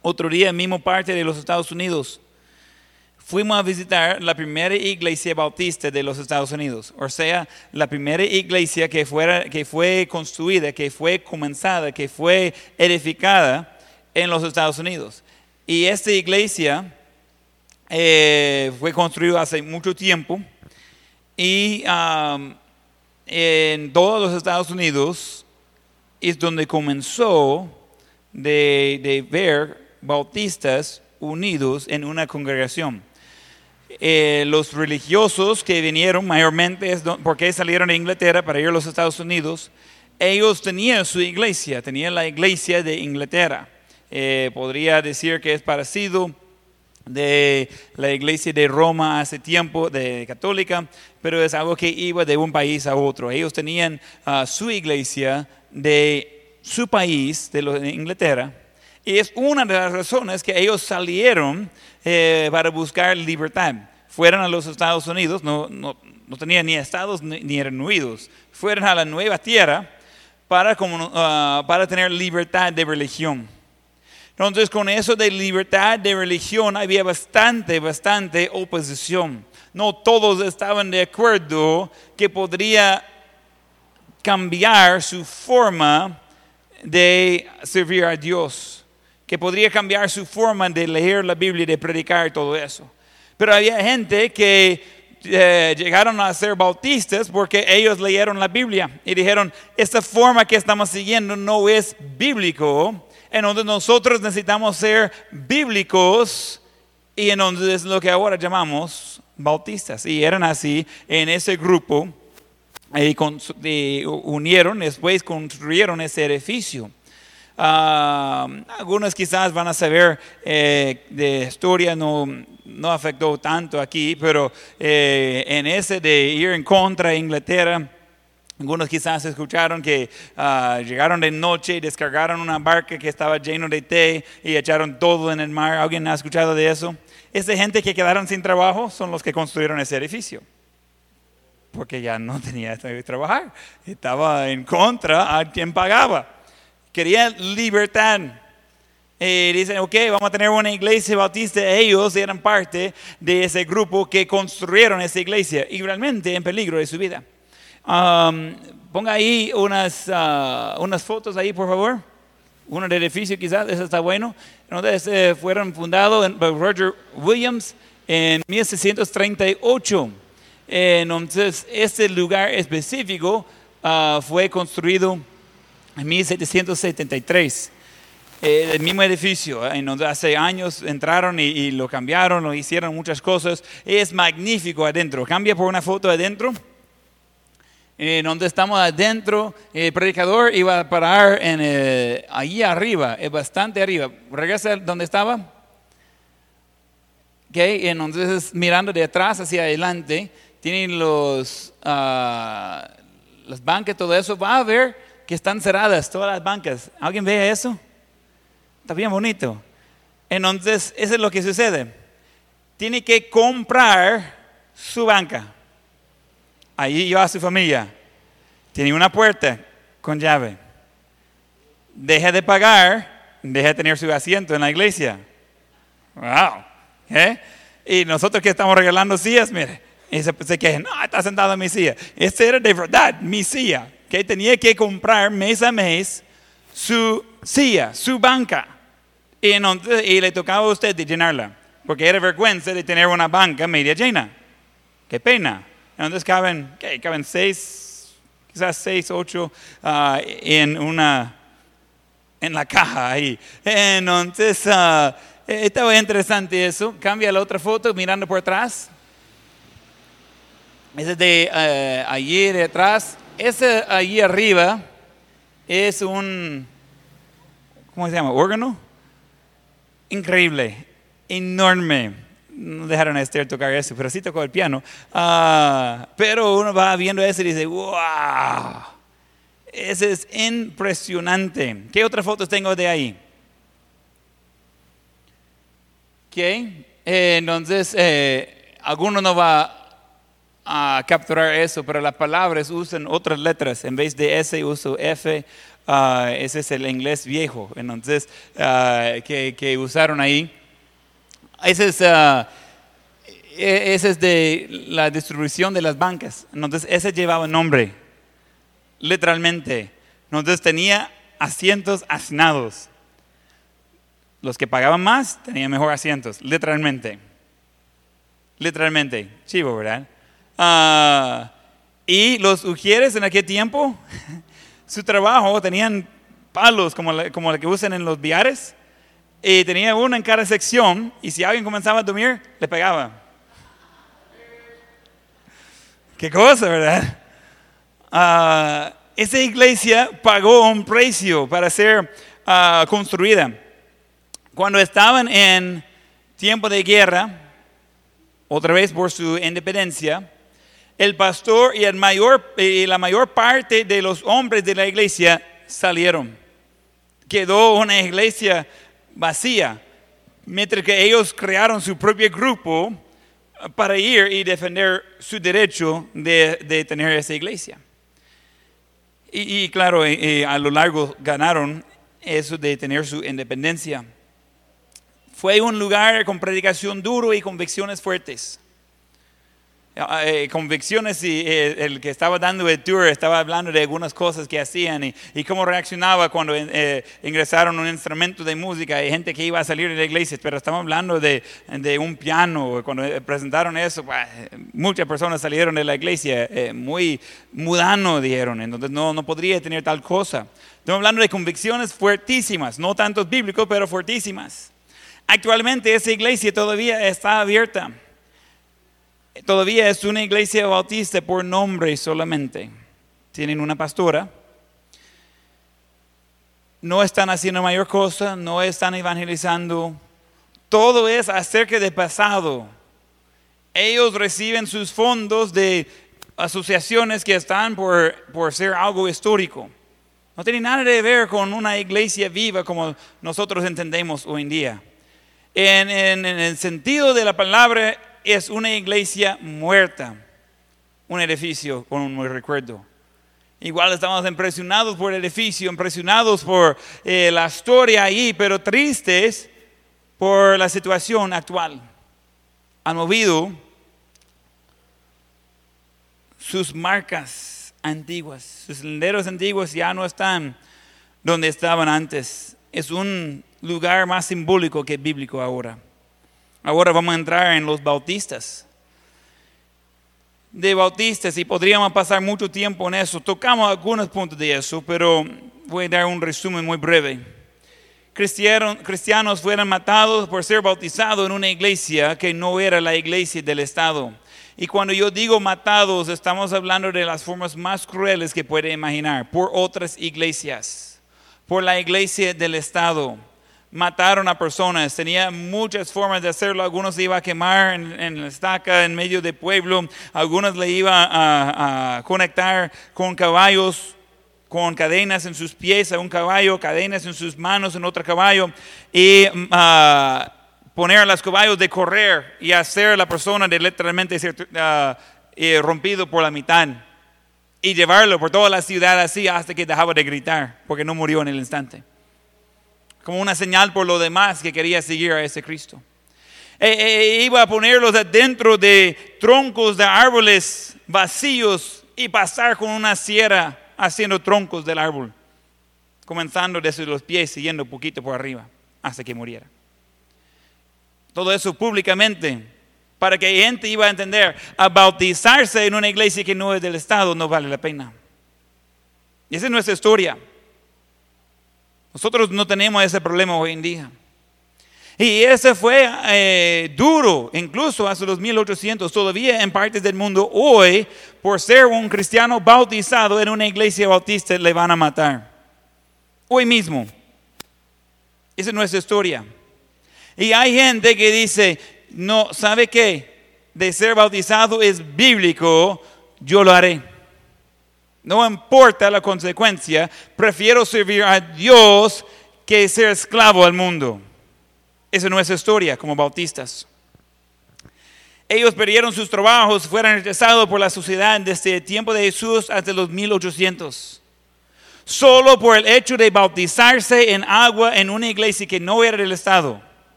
Otro día, mismo parte de los Estados Unidos, fuimos a visitar la primera iglesia bautista de los Estados Unidos, o sea, la primera iglesia que, fuera, que fue construida, que fue comenzada, que fue edificada en los Estados Unidos. Y esta iglesia eh, fue construida hace mucho tiempo y en todos los Estados Unidos es donde comenzó de, ver bautistas unidos en una congregación. Eh, los religiosos que vinieron mayormente, porque salieron de Inglaterra para ir a los Estados Unidos, ellos tenían su iglesia, tenían la iglesia de Inglaterra. Eh, podría decir que es parecido de la iglesia de Roma hace tiempo, de católica, pero es algo que iba de un país a otro. Ellos tenían ah, su iglesia de su país, de, Inglaterra, y es una de las razones que ellos salieron eh, para buscar libertad. Fueron a los Estados Unidos, no, no, no tenían ni estados ni, eran huidos, fueron a la nueva tierra para, como, ah, para tener libertad de religión. Entonces con eso de libertad de religión había bastante, bastante oposición. No todos estaban de acuerdo que podría cambiar su forma de servir a Dios, que podría cambiar su forma de leer la Biblia y de predicar todo eso. Pero había gente que eh, llegaron a ser bautistas porque ellos leyeron la Biblia y dijeron, esta forma que estamos siguiendo no es bíblico en donde nosotros necesitamos ser bíblicos y en donde es lo que ahora llamamos bautistas. Y eran así en ese grupo y, unieron, después construyeron ese edificio. Ah, algunos quizás van a saber eh, de historia, no, no afectó tanto aquí, pero eh, en ese de ir en contra de Inglaterra, algunos quizás escucharon que ah, llegaron de noche y descargaron una barca que estaba lleno de té y echaron todo en el mar. ¿Alguien ha escuchado de eso? Esa gente que quedaron sin trabajo son los que construyeron ese edificio. Porque ya no *laughs* tenía que trabajar. Estaba en contra a quien pagaba. Querían libertad. Y dicen, ok, vamos a tener una iglesia bautista. Ellos eran parte de ese grupo que construyeron esa iglesia y realmente en peligro de su vida ponga ahí unas, ah, unas fotos ahí, por favor. Uno del edificio quizás, eso está bueno. Entonces eh, fueron fundados por Roger Williams en 1638. Entonces, este lugar específico ah, fue construido en 1773. Eh, el mismo edificio, en donde hace años entraron y, lo cambiaron, lo hicieron muchas cosas. Es magnífico adentro. Cambia por una foto adentro. En donde estamos adentro, el predicador iba a parar en, eh, arriba, es bastante arriba. ¿Regresa donde estaba? Ok, entonces mirando de atrás hacia adelante, tienen los, ah, las bancas, todo eso, va a ver que están cerradas todas las bancas. ¿Alguien ve eso? Está bien bonito. Entonces, eso es lo que sucede. Tiene que comprar su banca. Ahí lleva a su familia. Tiene una puerta con llave. Deja de pagar, deja de tener su asiento en la iglesia. Wow. ¿Eh? Y nosotros que estamos regalando sillas, mire, y se, se quejan, no, está sentado en mi silla. Este era de verdad mi silla, que tenía que comprar mes a mes su silla, su banca. Y, entonces, y le tocaba a usted de llenarla, porque era vergüenza de tener una banca media llena. Qué pena. Entonces caben, ¿qué? caben seis, quizás seis, ocho ah, en una, en la caja ahí. Entonces, uh, estaba interesante eso. Cambia la otra foto mirando por atrás. Ese de uh, allí de atrás. Ese allí arriba es un, ¿cómo se llama? ¿Órgano? Increíble, enorme no dejaron a Esther tocar eso, pero sí tocó el piano. Uh, pero uno va viendo eso y dice, wow, ese es impresionante. ¿Qué otras fotos tengo de ahí? ¿Qué? Eh, entonces, eh, alguno no va a capturar eso, pero las palabras usan otras letras. En vez de S uso F. Uh, ese es el inglés viejo. Entonces, uh, que, que usaron ahí. Ese es, uh, ese es de la distribución de las bancas. Entonces, ese llevaba nombre, literalmente. Entonces, tenía asientos asignados. Los que pagaban más tenían mejor asientos, literalmente. Literalmente. Chivo, ¿verdad? Uh, y los ujieres en aquel tiempo, *laughs* su trabajo tenían palos como la, como que usan en los viares y tenía uno en cada sección y si alguien comenzaba a dormir, le pegaba. Qué cosa, ¿verdad? Uh, esa iglesia pagó un precio para ser uh, construida. Cuando estaban en tiempo de guerra, otra vez por su independencia, el pastor y, el mayor, y la mayor parte de los hombres de la iglesia salieron. Quedó una iglesia vacía, mientras que ellos crearon su propio grupo para ir y defender su derecho de, tener esa iglesia. Y, claro, eh, eh, a lo largo ganaron eso de tener su independencia. Fue un lugar con predicación duro y convicciones fuertes. Ah, eh, convicciones y eh, el que estaba dando el tour estaba hablando de algunas cosas que hacían y, y cómo reaccionaba cuando eh, ingresaron un instrumento de música. Hay gente que iba a salir de la iglesia, pero estamos hablando de, un piano. Cuando presentaron eso, muchas personas salieron de la iglesia muy mudano, dijeron. Entonces no, no podría tener tal cosa. Estamos hablando de convicciones fuertísimas, no tanto bíblicos, pero fuertísimas. Actualmente esa iglesia todavía está abierta todavía es una iglesia bautista por nombre solamente. Tienen una pastora. No están haciendo mayor cosa, no están evangelizando. Todo es acerca del pasado. Ellos reciben sus fondos de asociaciones que están por, por ser algo histórico. No tiene nada que ver con una iglesia viva como nosotros entendemos hoy en día. En, en, en el sentido de la palabra, es una iglesia muerta, un edificio con un recuerdo. Igual estamos impresionados por el edificio, impresionados por eh, la historia ahí, pero tristes por la situación actual. Han movido sus marcas antiguas, sus senderos antiguos ya no están donde estaban antes. Es un lugar más simbólico que bíblico ahora. Ahora vamos a entrar en los bautistas. De bautistas, y podríamos pasar mucho tiempo en eso. Tocamos algunos puntos de eso, pero voy a dar un resumen muy breve. Cristianos fueron matados por ser bautizados en una iglesia que no era la iglesia del Estado. Y cuando yo digo matados, estamos hablando de las formas más crueles que puede imaginar, por otras iglesias, por la iglesia del Estado. Mataron a personas, tenía muchas formas de hacerlo. Algunos se iban a quemar en, la estaca en medio del pueblo, algunos le iban a, a conectar con caballos con cadenas en sus pies a un caballo, cadenas en sus manos en otro caballo, y uh, poner a los caballos de correr y hacer a la persona de literalmente ser uh, rompido por la mitad y llevarlo por toda la ciudad así hasta que dejaba de gritar porque no murió en el instante. Como una señal por lo demás que quería seguir a ese Cristo. E, e, e iba a ponerlos dentro de troncos de árboles vacíos y pasar con una sierra haciendo troncos del árbol, comenzando desde los pies, siguiendo poquito por arriba, hasta que muriera. Todo eso públicamente, para que gente iba a entender, bautizarse en una iglesia que no es del Estado no vale la pena. Y esa es nuestra historia. Nosotros no tenemos ese problema hoy en día. Y ese fue eh, duro, incluso hace los 1800, todavía en partes del mundo hoy, por ser un cristiano bautizado en una iglesia bautista, le van a matar. Hoy mismo. Esa es nuestra historia. Y hay gente que dice, no, ¿sabe qué? De ser bautizado es bíblico, yo lo haré. No importa la consecuencia, prefiero servir a Dios que ser esclavo al mundo. Esa no es historia como bautistas. Ellos perdieron sus trabajos, fueron rechazados por la sociedad desde el tiempo de Jesús hasta los 1800. Solo por el hecho de bautizarse en agua en una iglesia que no era del Estado.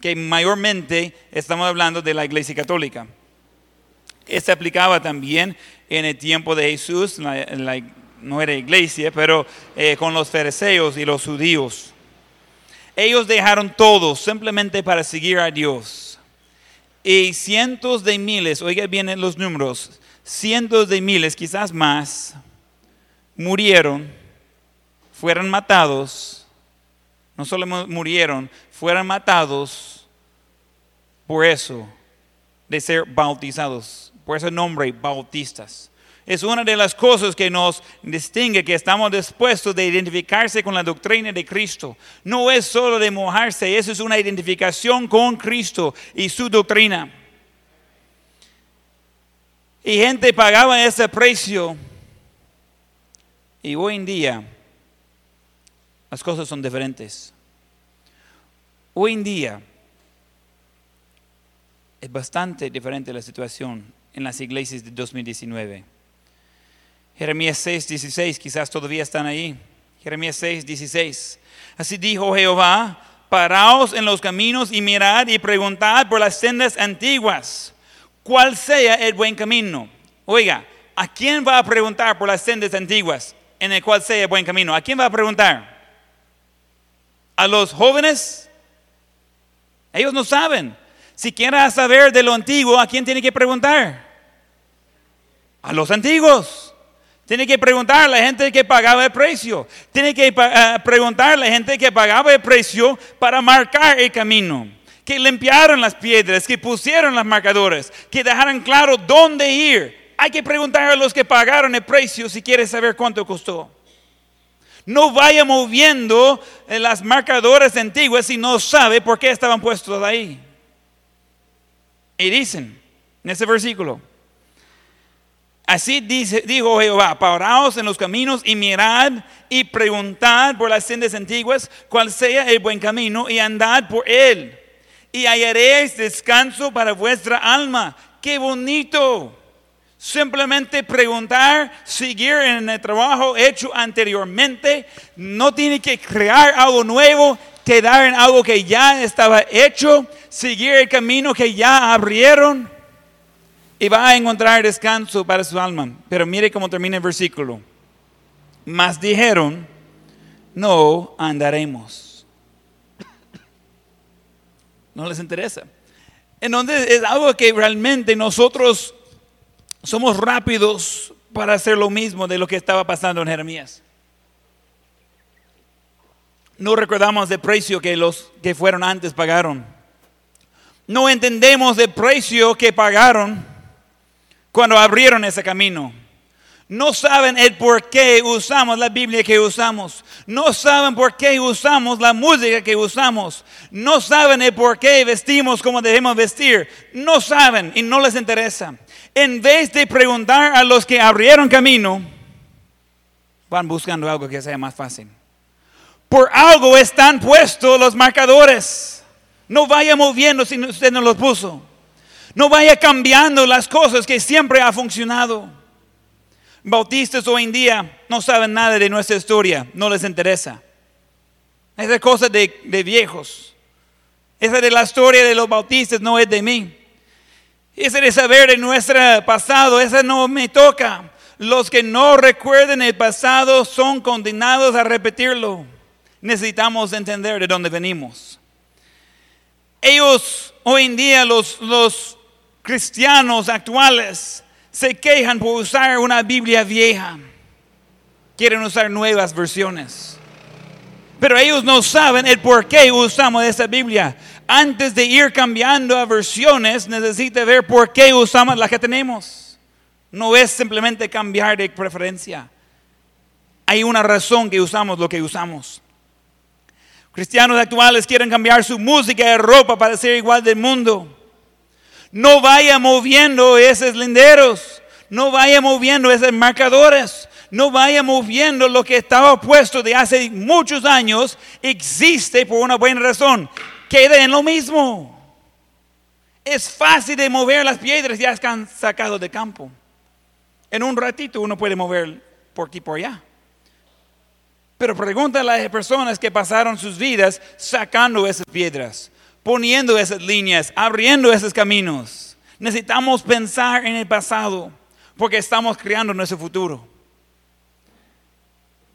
Que mayormente estamos hablando de la iglesia católica. Esto aplicaba también en el tiempo de Jesús, no era iglesia, pero eh, con los fariseos y los judíos. Ellos dejaron todo simplemente para seguir a Dios. Y cientos de miles, oiga bien los números, cientos de miles, quizás más, murieron, fueron matados, no solo murieron, fueron matados por eso de ser bautizados, por ese nombre, bautistas. Es una de las cosas que nos distingue, que estamos dispuestos de identificarse con la doctrina de Cristo. No es solo de mojarse, eso es una identificación con Cristo y su doctrina. Y gente pagaba ese precio. Y hoy en día las cosas son diferentes. Hoy en día es bastante diferente la situación en las iglesias de 2019. Jeremías 6, 16, quizás todavía están ahí. Jeremías 6, 16. Así dijo Jehová, paraos en los caminos y mirad y preguntad por las sendas antiguas, cuál sea el buen camino. Oiga, ¿a quién va a preguntar por las sendas antiguas en el cual sea el buen camino? ¿A quién va a preguntar? ¿A los jóvenes? Ellos no saben. Si quieres saber de lo antiguo, ¿a quién tiene que preguntar? A los antiguos. Tiene que preguntar a la gente que pagaba el precio. Tiene que eh, preguntar a la gente que pagaba el precio para marcar el camino. Que limpiaron las piedras, que pusieron los marcadores, que dejaron claro dónde ir. Hay que preguntar a los que pagaron el precio si quiere saber cuánto costó. No vaya moviendo eh, las marcadores antiguas si no sabe por qué estaban puestos ahí. Y dicen en ese versículo, Así dijo Jehová, paraos en los caminos y mirad y preguntad por las sendas antiguas cuál sea el buen camino y andad por él. Y hallaréis descanso para vuestra alma. ¡Qué bonito! Simplemente preguntar, seguir en el trabajo hecho anteriormente. No tiene que crear algo nuevo, quedar en algo que ya estaba hecho, seguir el camino que ya abrieron y va a encontrar descanso para su alma. Pero mire cómo termina el versículo. Mas dijeron, no andaremos. No les interesa. Entonces es algo que realmente nosotros somos rápidos para hacer lo mismo de lo que estaba pasando en Jeremías. No recordamos el precio que los que fueron antes pagaron. No entendemos el precio que pagaron cuando abrieron ese camino. No saben el por qué usamos la Biblia que usamos. No saben por qué usamos la música que usamos. No saben el por qué vestimos como debemos vestir. No saben y no les interesa. En vez de preguntar a los que abrieron camino, van buscando algo que sea más fácil. Por algo están puestos los marcadores. No vaya moviendo si usted no los puso. No vaya cambiando las cosas que siempre ha funcionado. Bautistas hoy en día no saben nada de nuestra historia, no les interesa. Esa cosa de, de viejos. Esa de la historia de los bautistas no es de mí. Ese de saber de nuestro pasado, esa no me toca. Los que no recuerden el pasado son condenados a repetirlo. Necesitamos entender de dónde venimos. Ellos, hoy en día, los, los cristianos actuales, se quejan por usar una Biblia vieja. Quieren usar nuevas versiones. Pero ellos no saben el por qué usamos esa Biblia. Antes de ir cambiando a versiones, necesita ver por qué usamos la que tenemos. No es simplemente cambiar de preferencia. Hay una razón que usamos lo que usamos. Cristianos actuales quieren cambiar su música y ropa para ser igual del mundo. No vaya moviendo esos linderos. No vaya moviendo esos marcadores. No vaya moviendo lo que estaba puesto de hace muchos años. Existe por una buena razón. Quede en lo mismo. Es fácil de mover las piedras ya están sacados de campo. En un ratito uno puede mover por aquí por allá. Pero pregúntale a las personas que pasaron sus vidas sacando esas piedras poniendo esas líneas, abriendo esos caminos. Necesitamos pensar en el pasado porque estamos creando nuestro futuro.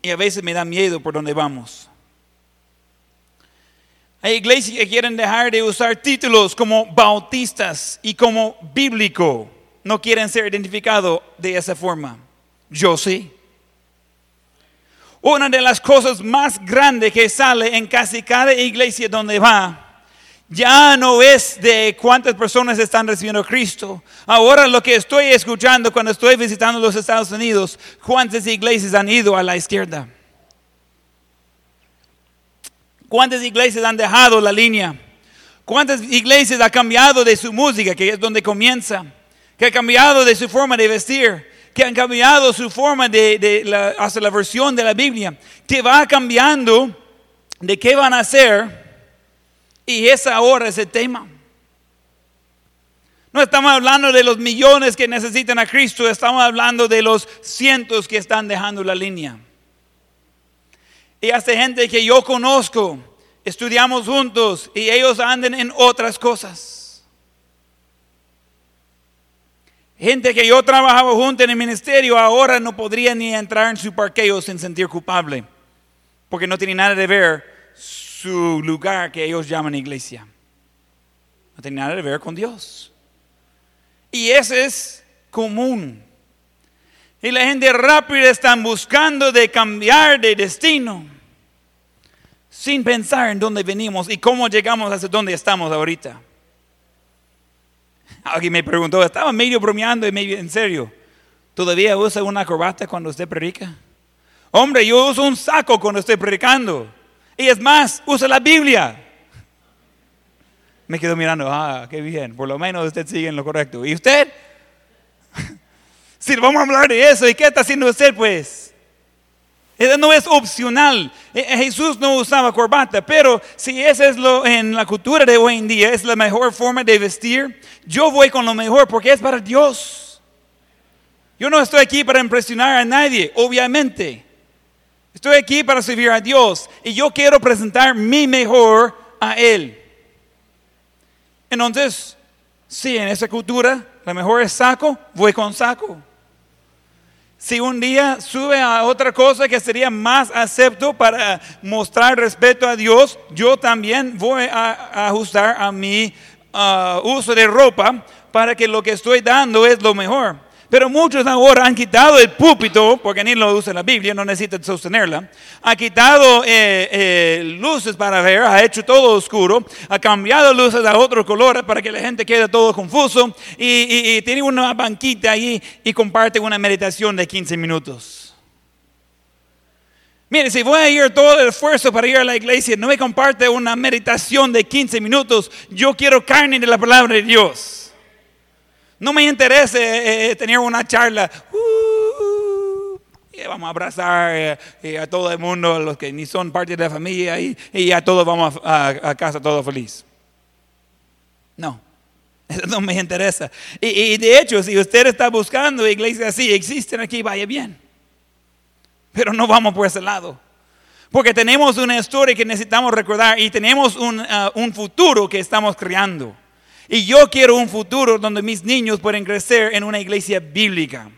Y a veces me da miedo por dónde vamos. Hay iglesias que quieren dejar de usar títulos como bautistas y como bíblico. No quieren ser identificados de esa forma. Yo sí. Una de las cosas más grandes que sale en casi cada iglesia donde va ya no es de cuántas personas están recibiendo Cristo. Ahora lo que estoy escuchando cuando estoy visitando los Estados Unidos, cuántas iglesias han ido a la izquierda. ¿Cuántas iglesias han dejado la línea? ¿Cuántas iglesias han cambiado de su música, que es donde comienza? Que han cambiado de su forma de vestir, que han cambiado su forma de, la, hasta la versión de la Biblia, que va cambiando de qué van a hacer y esa ahora es el tema. No estamos hablando de los millones que necesitan a Cristo, estamos hablando de los cientos que están dejando la línea. Y hace gente que yo conozco, estudiamos juntos y ellos andan en otras cosas. Gente que yo trabajaba junto en el ministerio ahora no podría ni entrar en su parqueo sin sentir culpable, porque no tiene nada de ver su lugar que ellos llaman iglesia. No tiene nada que ver con Dios. Y ese es común. Y la gente rápida están buscando de cambiar de destino sin pensar en dónde venimos y cómo llegamos hasta donde estamos ahorita. *laughs* Alguien me preguntó, estaba medio bromeando y medio en serio. ¿Todavía usa una corbata cuando usted predica? Hombre, yo uso un saco cuando estoy predicando. Y es más, usa la Biblia. Me quedo mirando, ah, qué bien, por lo menos usted sigue en lo correcto. ¿Y usted? *laughs* si vamos a hablar de eso, ¿y qué está haciendo usted pues? No es opcional. Eh, eh, Jesús no usaba corbata, pero si eso es lo en la cultura de hoy en día, es la mejor forma de vestir, yo voy con lo mejor porque es para Dios. Yo no estoy aquí para impresionar a nadie, obviamente. Estoy aquí para servir a Dios y yo quiero presentar mi mejor a Él. Entonces, si en esa cultura la mejor es saco, voy con saco. Si un día sube a otra cosa que sería más acepto para mostrar respeto a Dios, yo también voy a, ajustar a mi uh, uso de ropa para que lo que estoy dando es lo mejor. Pero muchos ahora han quitado el púlpito, porque ni lo usa la Biblia, no necesitan sostenerla. Ha quitado eh, eh, luces para ver, ha hecho todo oscuro, ha cambiado luces a otros colores para que la gente quede todo confuso y, tiene una banquita ahí y comparte una meditación de 15 minutos. Mire, si voy a ir todo el esfuerzo para ir a la iglesia, no me comparte una meditación de 15 minutos, yo quiero carne de la palabra de Dios. No me interesa eh, eh, tener una charla. Uh, vamos a abrazar eh, a todo el mundo, los que ni son parte de la familia, y, y ya todos vamos a, casa, todos feliz. No, eso *laughs* no me interesa. Y, y, de hecho, si usted está buscando iglesias así, existen aquí, vaya bien. Pero no vamos por ese lado. Porque tenemos una historia que necesitamos recordar y tenemos un, uh, un futuro que estamos creando. Y yo quiero un futuro donde mis niños pueden crecer en una iglesia bíblica.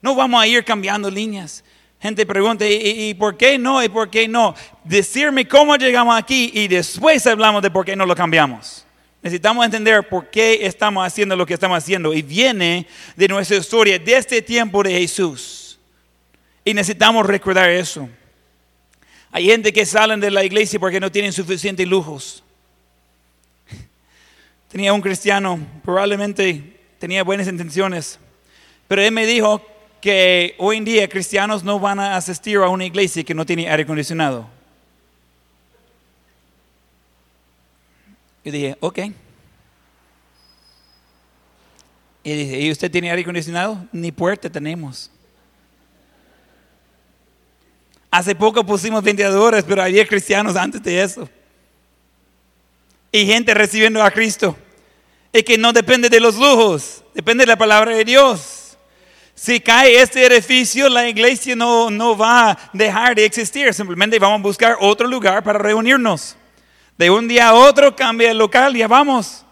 No vamos a ir cambiando líneas. Gente pregunta, ¿y, por qué no? ¿Y por qué no? Decirme cómo llegamos aquí y después hablamos de por qué no lo cambiamos. Necesitamos entender por qué estamos haciendo lo que estamos haciendo. Y viene de nuestra historia, de este tiempo de Jesús. Y necesitamos recordar eso. Hay gente que salen de la iglesia porque no tienen suficientes lujos. Tenía un cristiano, probablemente tenía buenas intenciones, pero él me dijo que hoy en día cristianos no van a asistir a una iglesia que no tiene aire acondicionado. Y dije, ok. Y dije, ¿y usted tiene aire acondicionado? Ni puerta tenemos. Hace poco pusimos ventiladores, pero había cristianos antes de eso. Y gente recibiendo a Cristo es que no depende de los lujos, depende de la palabra de Dios. Si cae este edificio, la iglesia no, no va a dejar de existir, simplemente vamos a buscar otro lugar para reunirnos. De un día a otro cambia el local, ya vamos.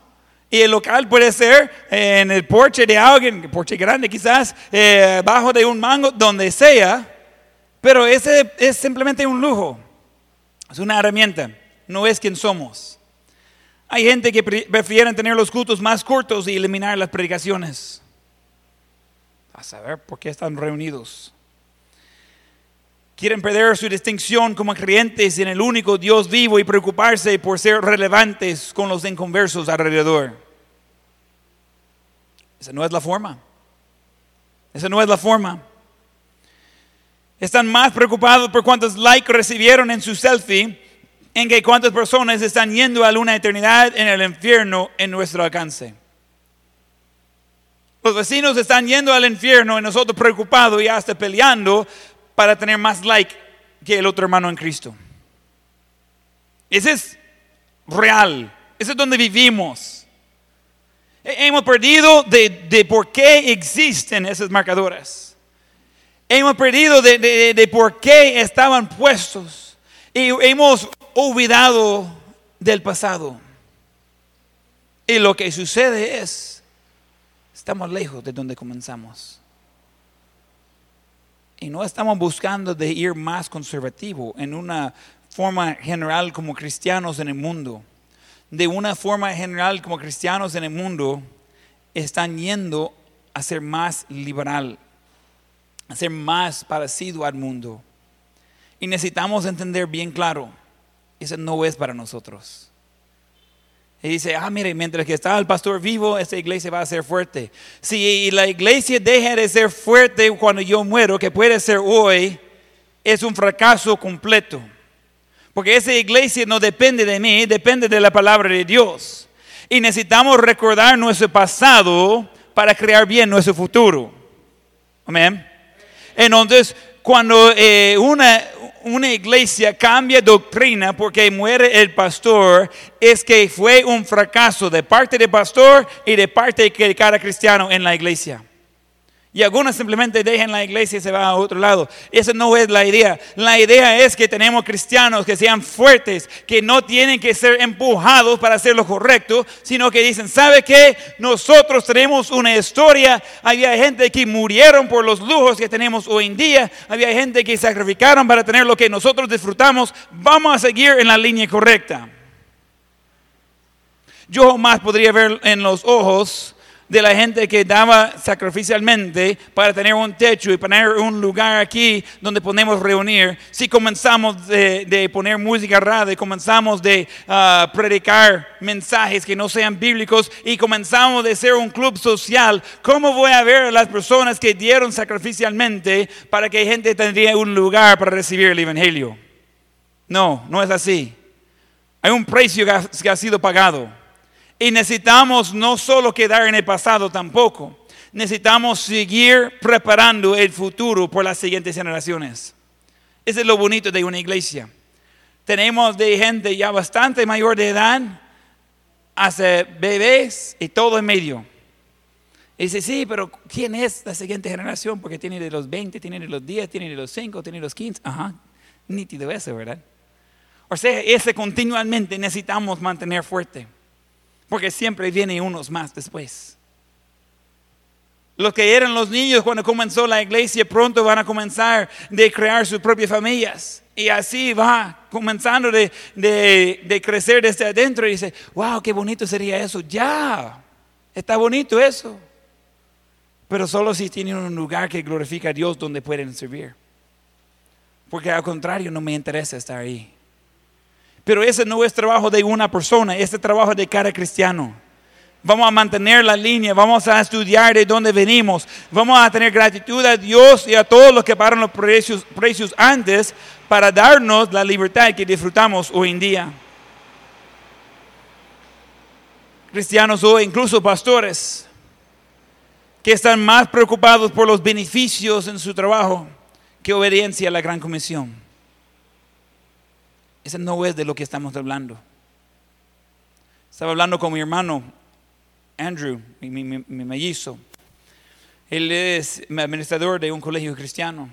Y el local puede ser en el porche de alguien, porche grande quizás, eh, bajo de un mango, donde sea. Pero ese es simplemente un lujo. Es una herramienta. No es quien somos. Hay gente que prefiere tener los cultos más cortos y eliminar las predicaciones. A saber por qué están reunidos. Quieren perder su distinción como creyentes en el único Dios vivo y preocuparse por ser relevantes con los inconversos alrededor. Esa no es la forma. Esa no es la forma. Están más preocupados por cuántos likes recibieron en su selfie en que cuántas personas están yendo a una eternidad en el infierno en nuestro alcance. Los vecinos están yendo al infierno y nosotros preocupados y hasta peleando para tener más like que el otro hermano en Cristo. Ese es real. Ese es donde vivimos. Hemos perdido de, de por qué existen esas marcadoras. Hemos perdido de, de, de por qué estaban puestos. Y hemos olvidado del pasado. Y lo que sucede es, estamos lejos de donde comenzamos. Y no estamos buscando de ir más conservativo en una forma general como cristianos en el mundo. De una forma general como cristianos en el mundo, están yendo a ser más liberal, a ser más parecido al mundo. Y necesitamos entender bien claro eso no es para nosotros. Y dice, ah, mire, mientras que está el pastor vivo, esta iglesia va a ser fuerte. Si la iglesia deja de ser fuerte cuando yo muero, que puede ser hoy, es un fracaso completo. Porque esa iglesia no depende de mí, depende de la palabra de Dios. Y necesitamos recordar nuestro pasado para crear bien nuestro futuro. Amén. Entonces, cuando eh, una, una iglesia cambia doctrina porque muere el pastor, es que fue un fracaso de parte del pastor y de parte de cada cristiano en la iglesia. Y algunos simplemente dejan la iglesia y se van a otro lado. Esa no es la idea. La idea es que tenemos cristianos que sean fuertes, que no tienen que ser empujados para hacer lo correcto, sino que dicen, ¿sabe qué? Nosotros tenemos una historia. Había gente que murieron por los lujos que tenemos hoy en día. Había gente que sacrificaron para tener lo que nosotros disfrutamos. Vamos a seguir en la línea correcta. Yo más podría ver en los ojos de la gente que daba sacrificialmente para tener un techo y poner un lugar aquí donde podemos reunir, si comenzamos de, poner música rara comenzamos de ah, predicar mensajes que no sean bíblicos y comenzamos de ser un club social, ¿cómo voy a ver a las personas que dieron sacrificialmente para que gente tendría un lugar para recibir el Evangelio? No, no es así. Hay un precio que que ha sido pagado. Y necesitamos no solo quedar en el pasado tampoco, necesitamos seguir preparando el futuro por las siguientes generaciones. Ese es lo bonito de una iglesia. Tenemos de gente ya bastante mayor de edad, hace bebés y todo en medio. Y dice, sí, pero ¿quién es la siguiente generación? Porque tiene de los 20, tiene de los 10, tiene de los 5, tiene de los 15. Ajá, nítido eso, ¿verdad? O sea, ese continuamente necesitamos mantener fuerte. Porque siempre viene unos más después. Los que eran los niños cuando comenzó la iglesia pronto van a comenzar de crear sus propias familias. Y así va comenzando de, de, de crecer desde adentro y dice, wow, qué bonito sería eso. Ya, está bonito eso. Pero solo si tienen un lugar que glorifica a Dios donde pueden servir. Porque al contrario no me interesa estar ahí. Pero ese no es trabajo de una persona, ese trabajo de cada cristiano. Vamos a mantener la línea, vamos a estudiar de dónde venimos, vamos a tener gratitud a Dios y a todos los que pagaron los precios, precios antes para darnos la libertad que disfrutamos hoy en día. Cristianos hoy, incluso pastores, que están más preocupados por los beneficios en su trabajo que obediencia a la gran comisión. Ese no es de lo que estamos hablando. Estaba hablando con mi hermano Andrew, mi, mellizo. Él es administrador de un colegio cristiano.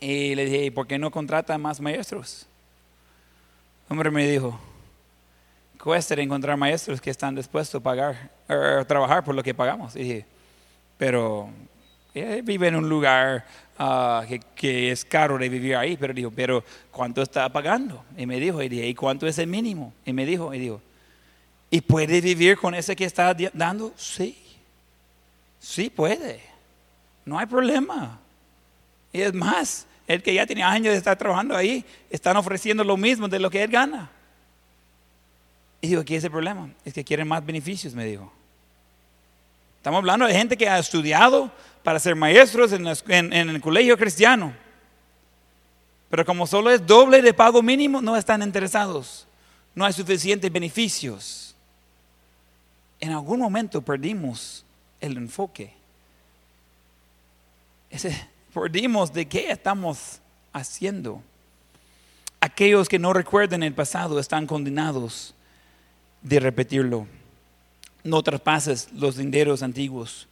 Y le dije, ¿por qué no contrata más maestros? El hombre me dijo, cuesta encontrar maestros que están dispuestos a pagar, a trabajar por lo que pagamos. Y dije, pero él vive en un lugar que, que, es caro de vivir ahí, pero dijo, pero ¿cuánto está pagando? Y me dijo, y dije, ¿y cuánto es el mínimo? Y me dijo, y dijo, ¿y puede vivir con ese que está dando? Sí, sí puede, no hay problema. Y es más, el que ya tiene años de estar trabajando ahí, están ofreciendo lo mismo de lo que él gana. Y digo, ¿qué es el problema? Es que quieren más beneficios, me dijo. Estamos hablando de gente que ha estudiado para ser maestros en, en, el colegio cristiano. Pero como solo es doble de pago mínimo, no están interesados. No hay suficientes beneficios. En algún momento perdimos el enfoque. *laughs* Perdimos de qué estamos haciendo. Aquellos que no recuerdan el pasado están condenados de repetirlo no traspases los linderos antiguos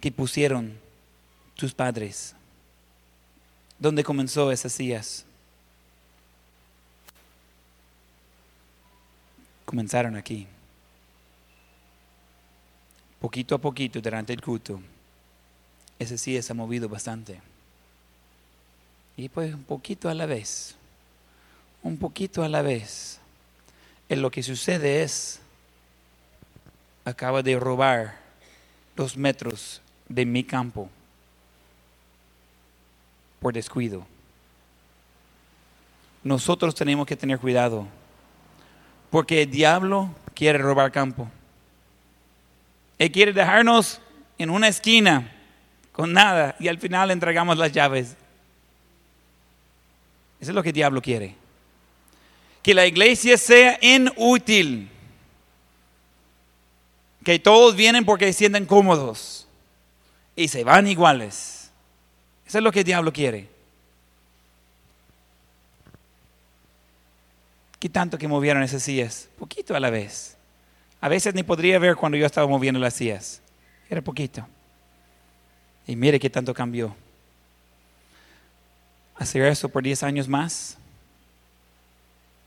que pusieron tus padres. ¿Dónde comenzó esas sillas? Comenzaron aquí. Poquito a poquito durante el culto, ese sí se ha movido bastante. Y pues un poquito a la vez, un poquito a la vez. En lo que sucede es acaba de robar dos metros de mi campo por descuido. Nosotros tenemos que tener cuidado, porque el diablo quiere robar campo. Él quiere dejarnos en una esquina con nada y al final entregamos las llaves. Eso es lo que el diablo quiere. Que la iglesia sea inútil que todos vienen porque se sienten cómodos y se van iguales. Eso es lo que el diablo quiere. ¿Qué tanto que movieron esas sillas? Poquito a la vez. A veces ni podría ver cuando yo estaba moviendo las sillas. Era poquito. Y mire qué tanto cambió. Hacer eso por 10 años más.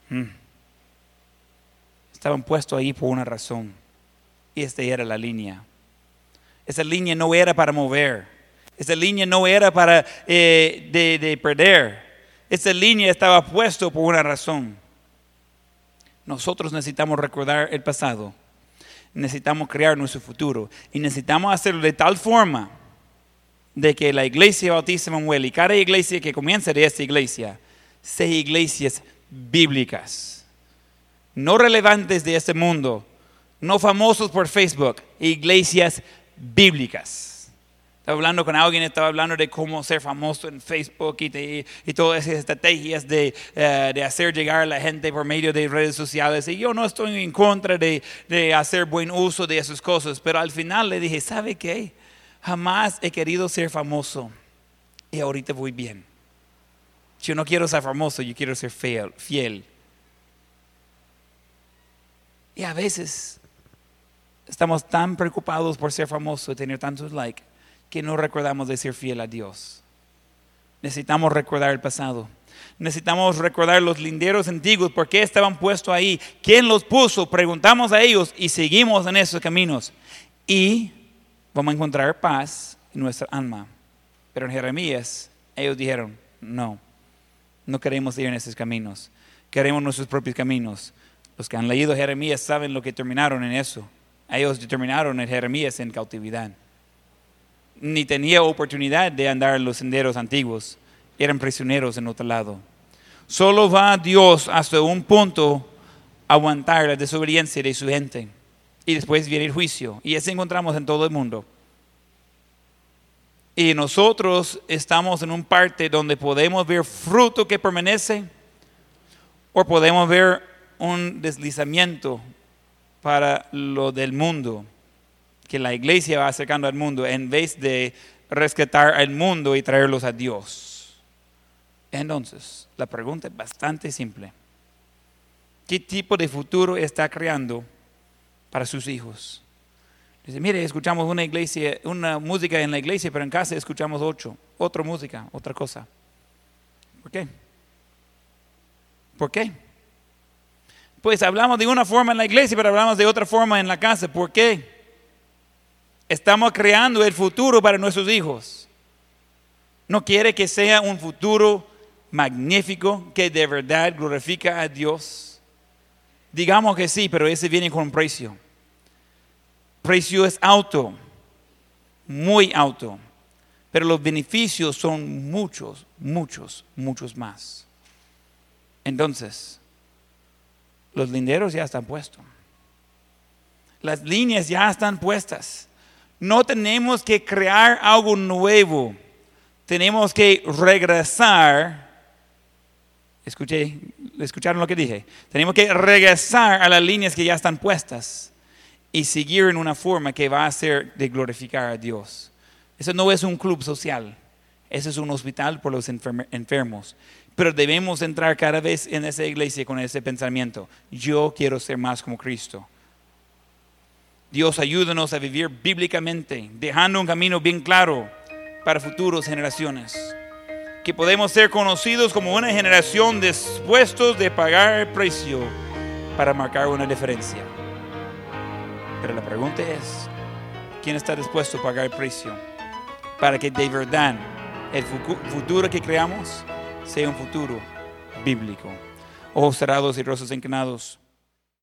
Hmm. Estaban puestos ahí por una razón. Y esta era la línea. Esa línea no era para mover. Esa línea no era para eh, de, de perder. Esa línea estaba puesto por una razón. Nosotros necesitamos recordar el pasado. necesitamos crear nuestro futuro. Y necesitamos hacerlo de tal forma de que la iglesia Bautista Manuel y cada iglesia que comienza de esta iglesia, sean iglesias bíblicas, no relevantes de este mundo, no famosos por Facebook, iglesias bíblicas. Estaba hablando con alguien, estaba hablando de cómo ser famoso en Facebook y, todas esas estrategias de, eh, de, hacer llegar a la gente por medio de redes sociales. Y yo no estoy en contra de, de hacer buen uso de esas cosas, pero al final le dije, ¿sabe qué? Jamás he querido ser famoso y ahorita voy bien. Yo no quiero ser famoso, yo quiero ser fiel. fiel. Y a veces estamos tan preocupados por ser famoso y tener tantos likes que no recordamos de ser fiel a Dios. Necesitamos recordar el pasado. Necesitamos recordar los linderos antiguos, por qué estaban puestos ahí, quién los puso, preguntamos a ellos y seguimos en esos caminos. Y vamos a encontrar paz en nuestra alma. Pero en Jeremías ellos dijeron, no, no queremos ir en esos caminos, queremos nuestros propios caminos. Los que han leído Jeremías saben lo que terminaron en eso. Ellos determinaron en Jeremías en cautividad ni tenía oportunidad de andar en los senderos antiguos. Eran prisioneros en otro lado. Solo va Dios hasta un punto a aguantar la desobediencia de su gente. Y después viene el juicio. Y eso encontramos en todo el mundo. Y nosotros estamos en un parte donde podemos ver fruto que permanece o podemos ver un deslizamiento para lo del mundo que la iglesia va acercando al mundo en vez de rescatar al mundo y traerlos a Dios. Entonces, la pregunta es bastante simple. ¿Qué tipo de futuro está creando para sus hijos? Dice, mire, escuchamos una iglesia, una música en la iglesia, pero en casa escuchamos ocho, otra música, otra cosa. ¿Por qué? ¿Por qué? Pues hablamos de una forma en la iglesia, pero hablamos de otra forma en la casa. ¿Por qué? Estamos creando el futuro para nuestros hijos. No quiere que sea un futuro magnífico que de verdad glorifica a Dios. Digamos que sí, pero ese viene con un precio. Precio es alto, muy alto, pero los beneficios son muchos, muchos, muchos más. Entonces, los linderos ya están puestos. Las líneas ya están puestas. No tenemos que crear algo nuevo. Tenemos que regresar. Escuché, ¿Escucharon lo que dije? Tenemos que regresar a las líneas que ya están puestas y seguir en una forma que va a ser de glorificar a Dios. Eso no es un club social. Eso es un hospital por los enfermos. Pero debemos entrar cada vez en esa iglesia con ese pensamiento. Yo quiero ser más como Cristo. Dios ayúdanos a vivir bíblicamente, dejando un camino bien claro para futuras generaciones. Que podemos ser conocidos como una generación dispuestos de pagar el precio para marcar una diferencia. Pero la pregunta es, ¿quién está dispuesto a pagar el precio para que de verdad el futuro que creamos sea un futuro bíblico? Ojos cerrados y rostros inclinados.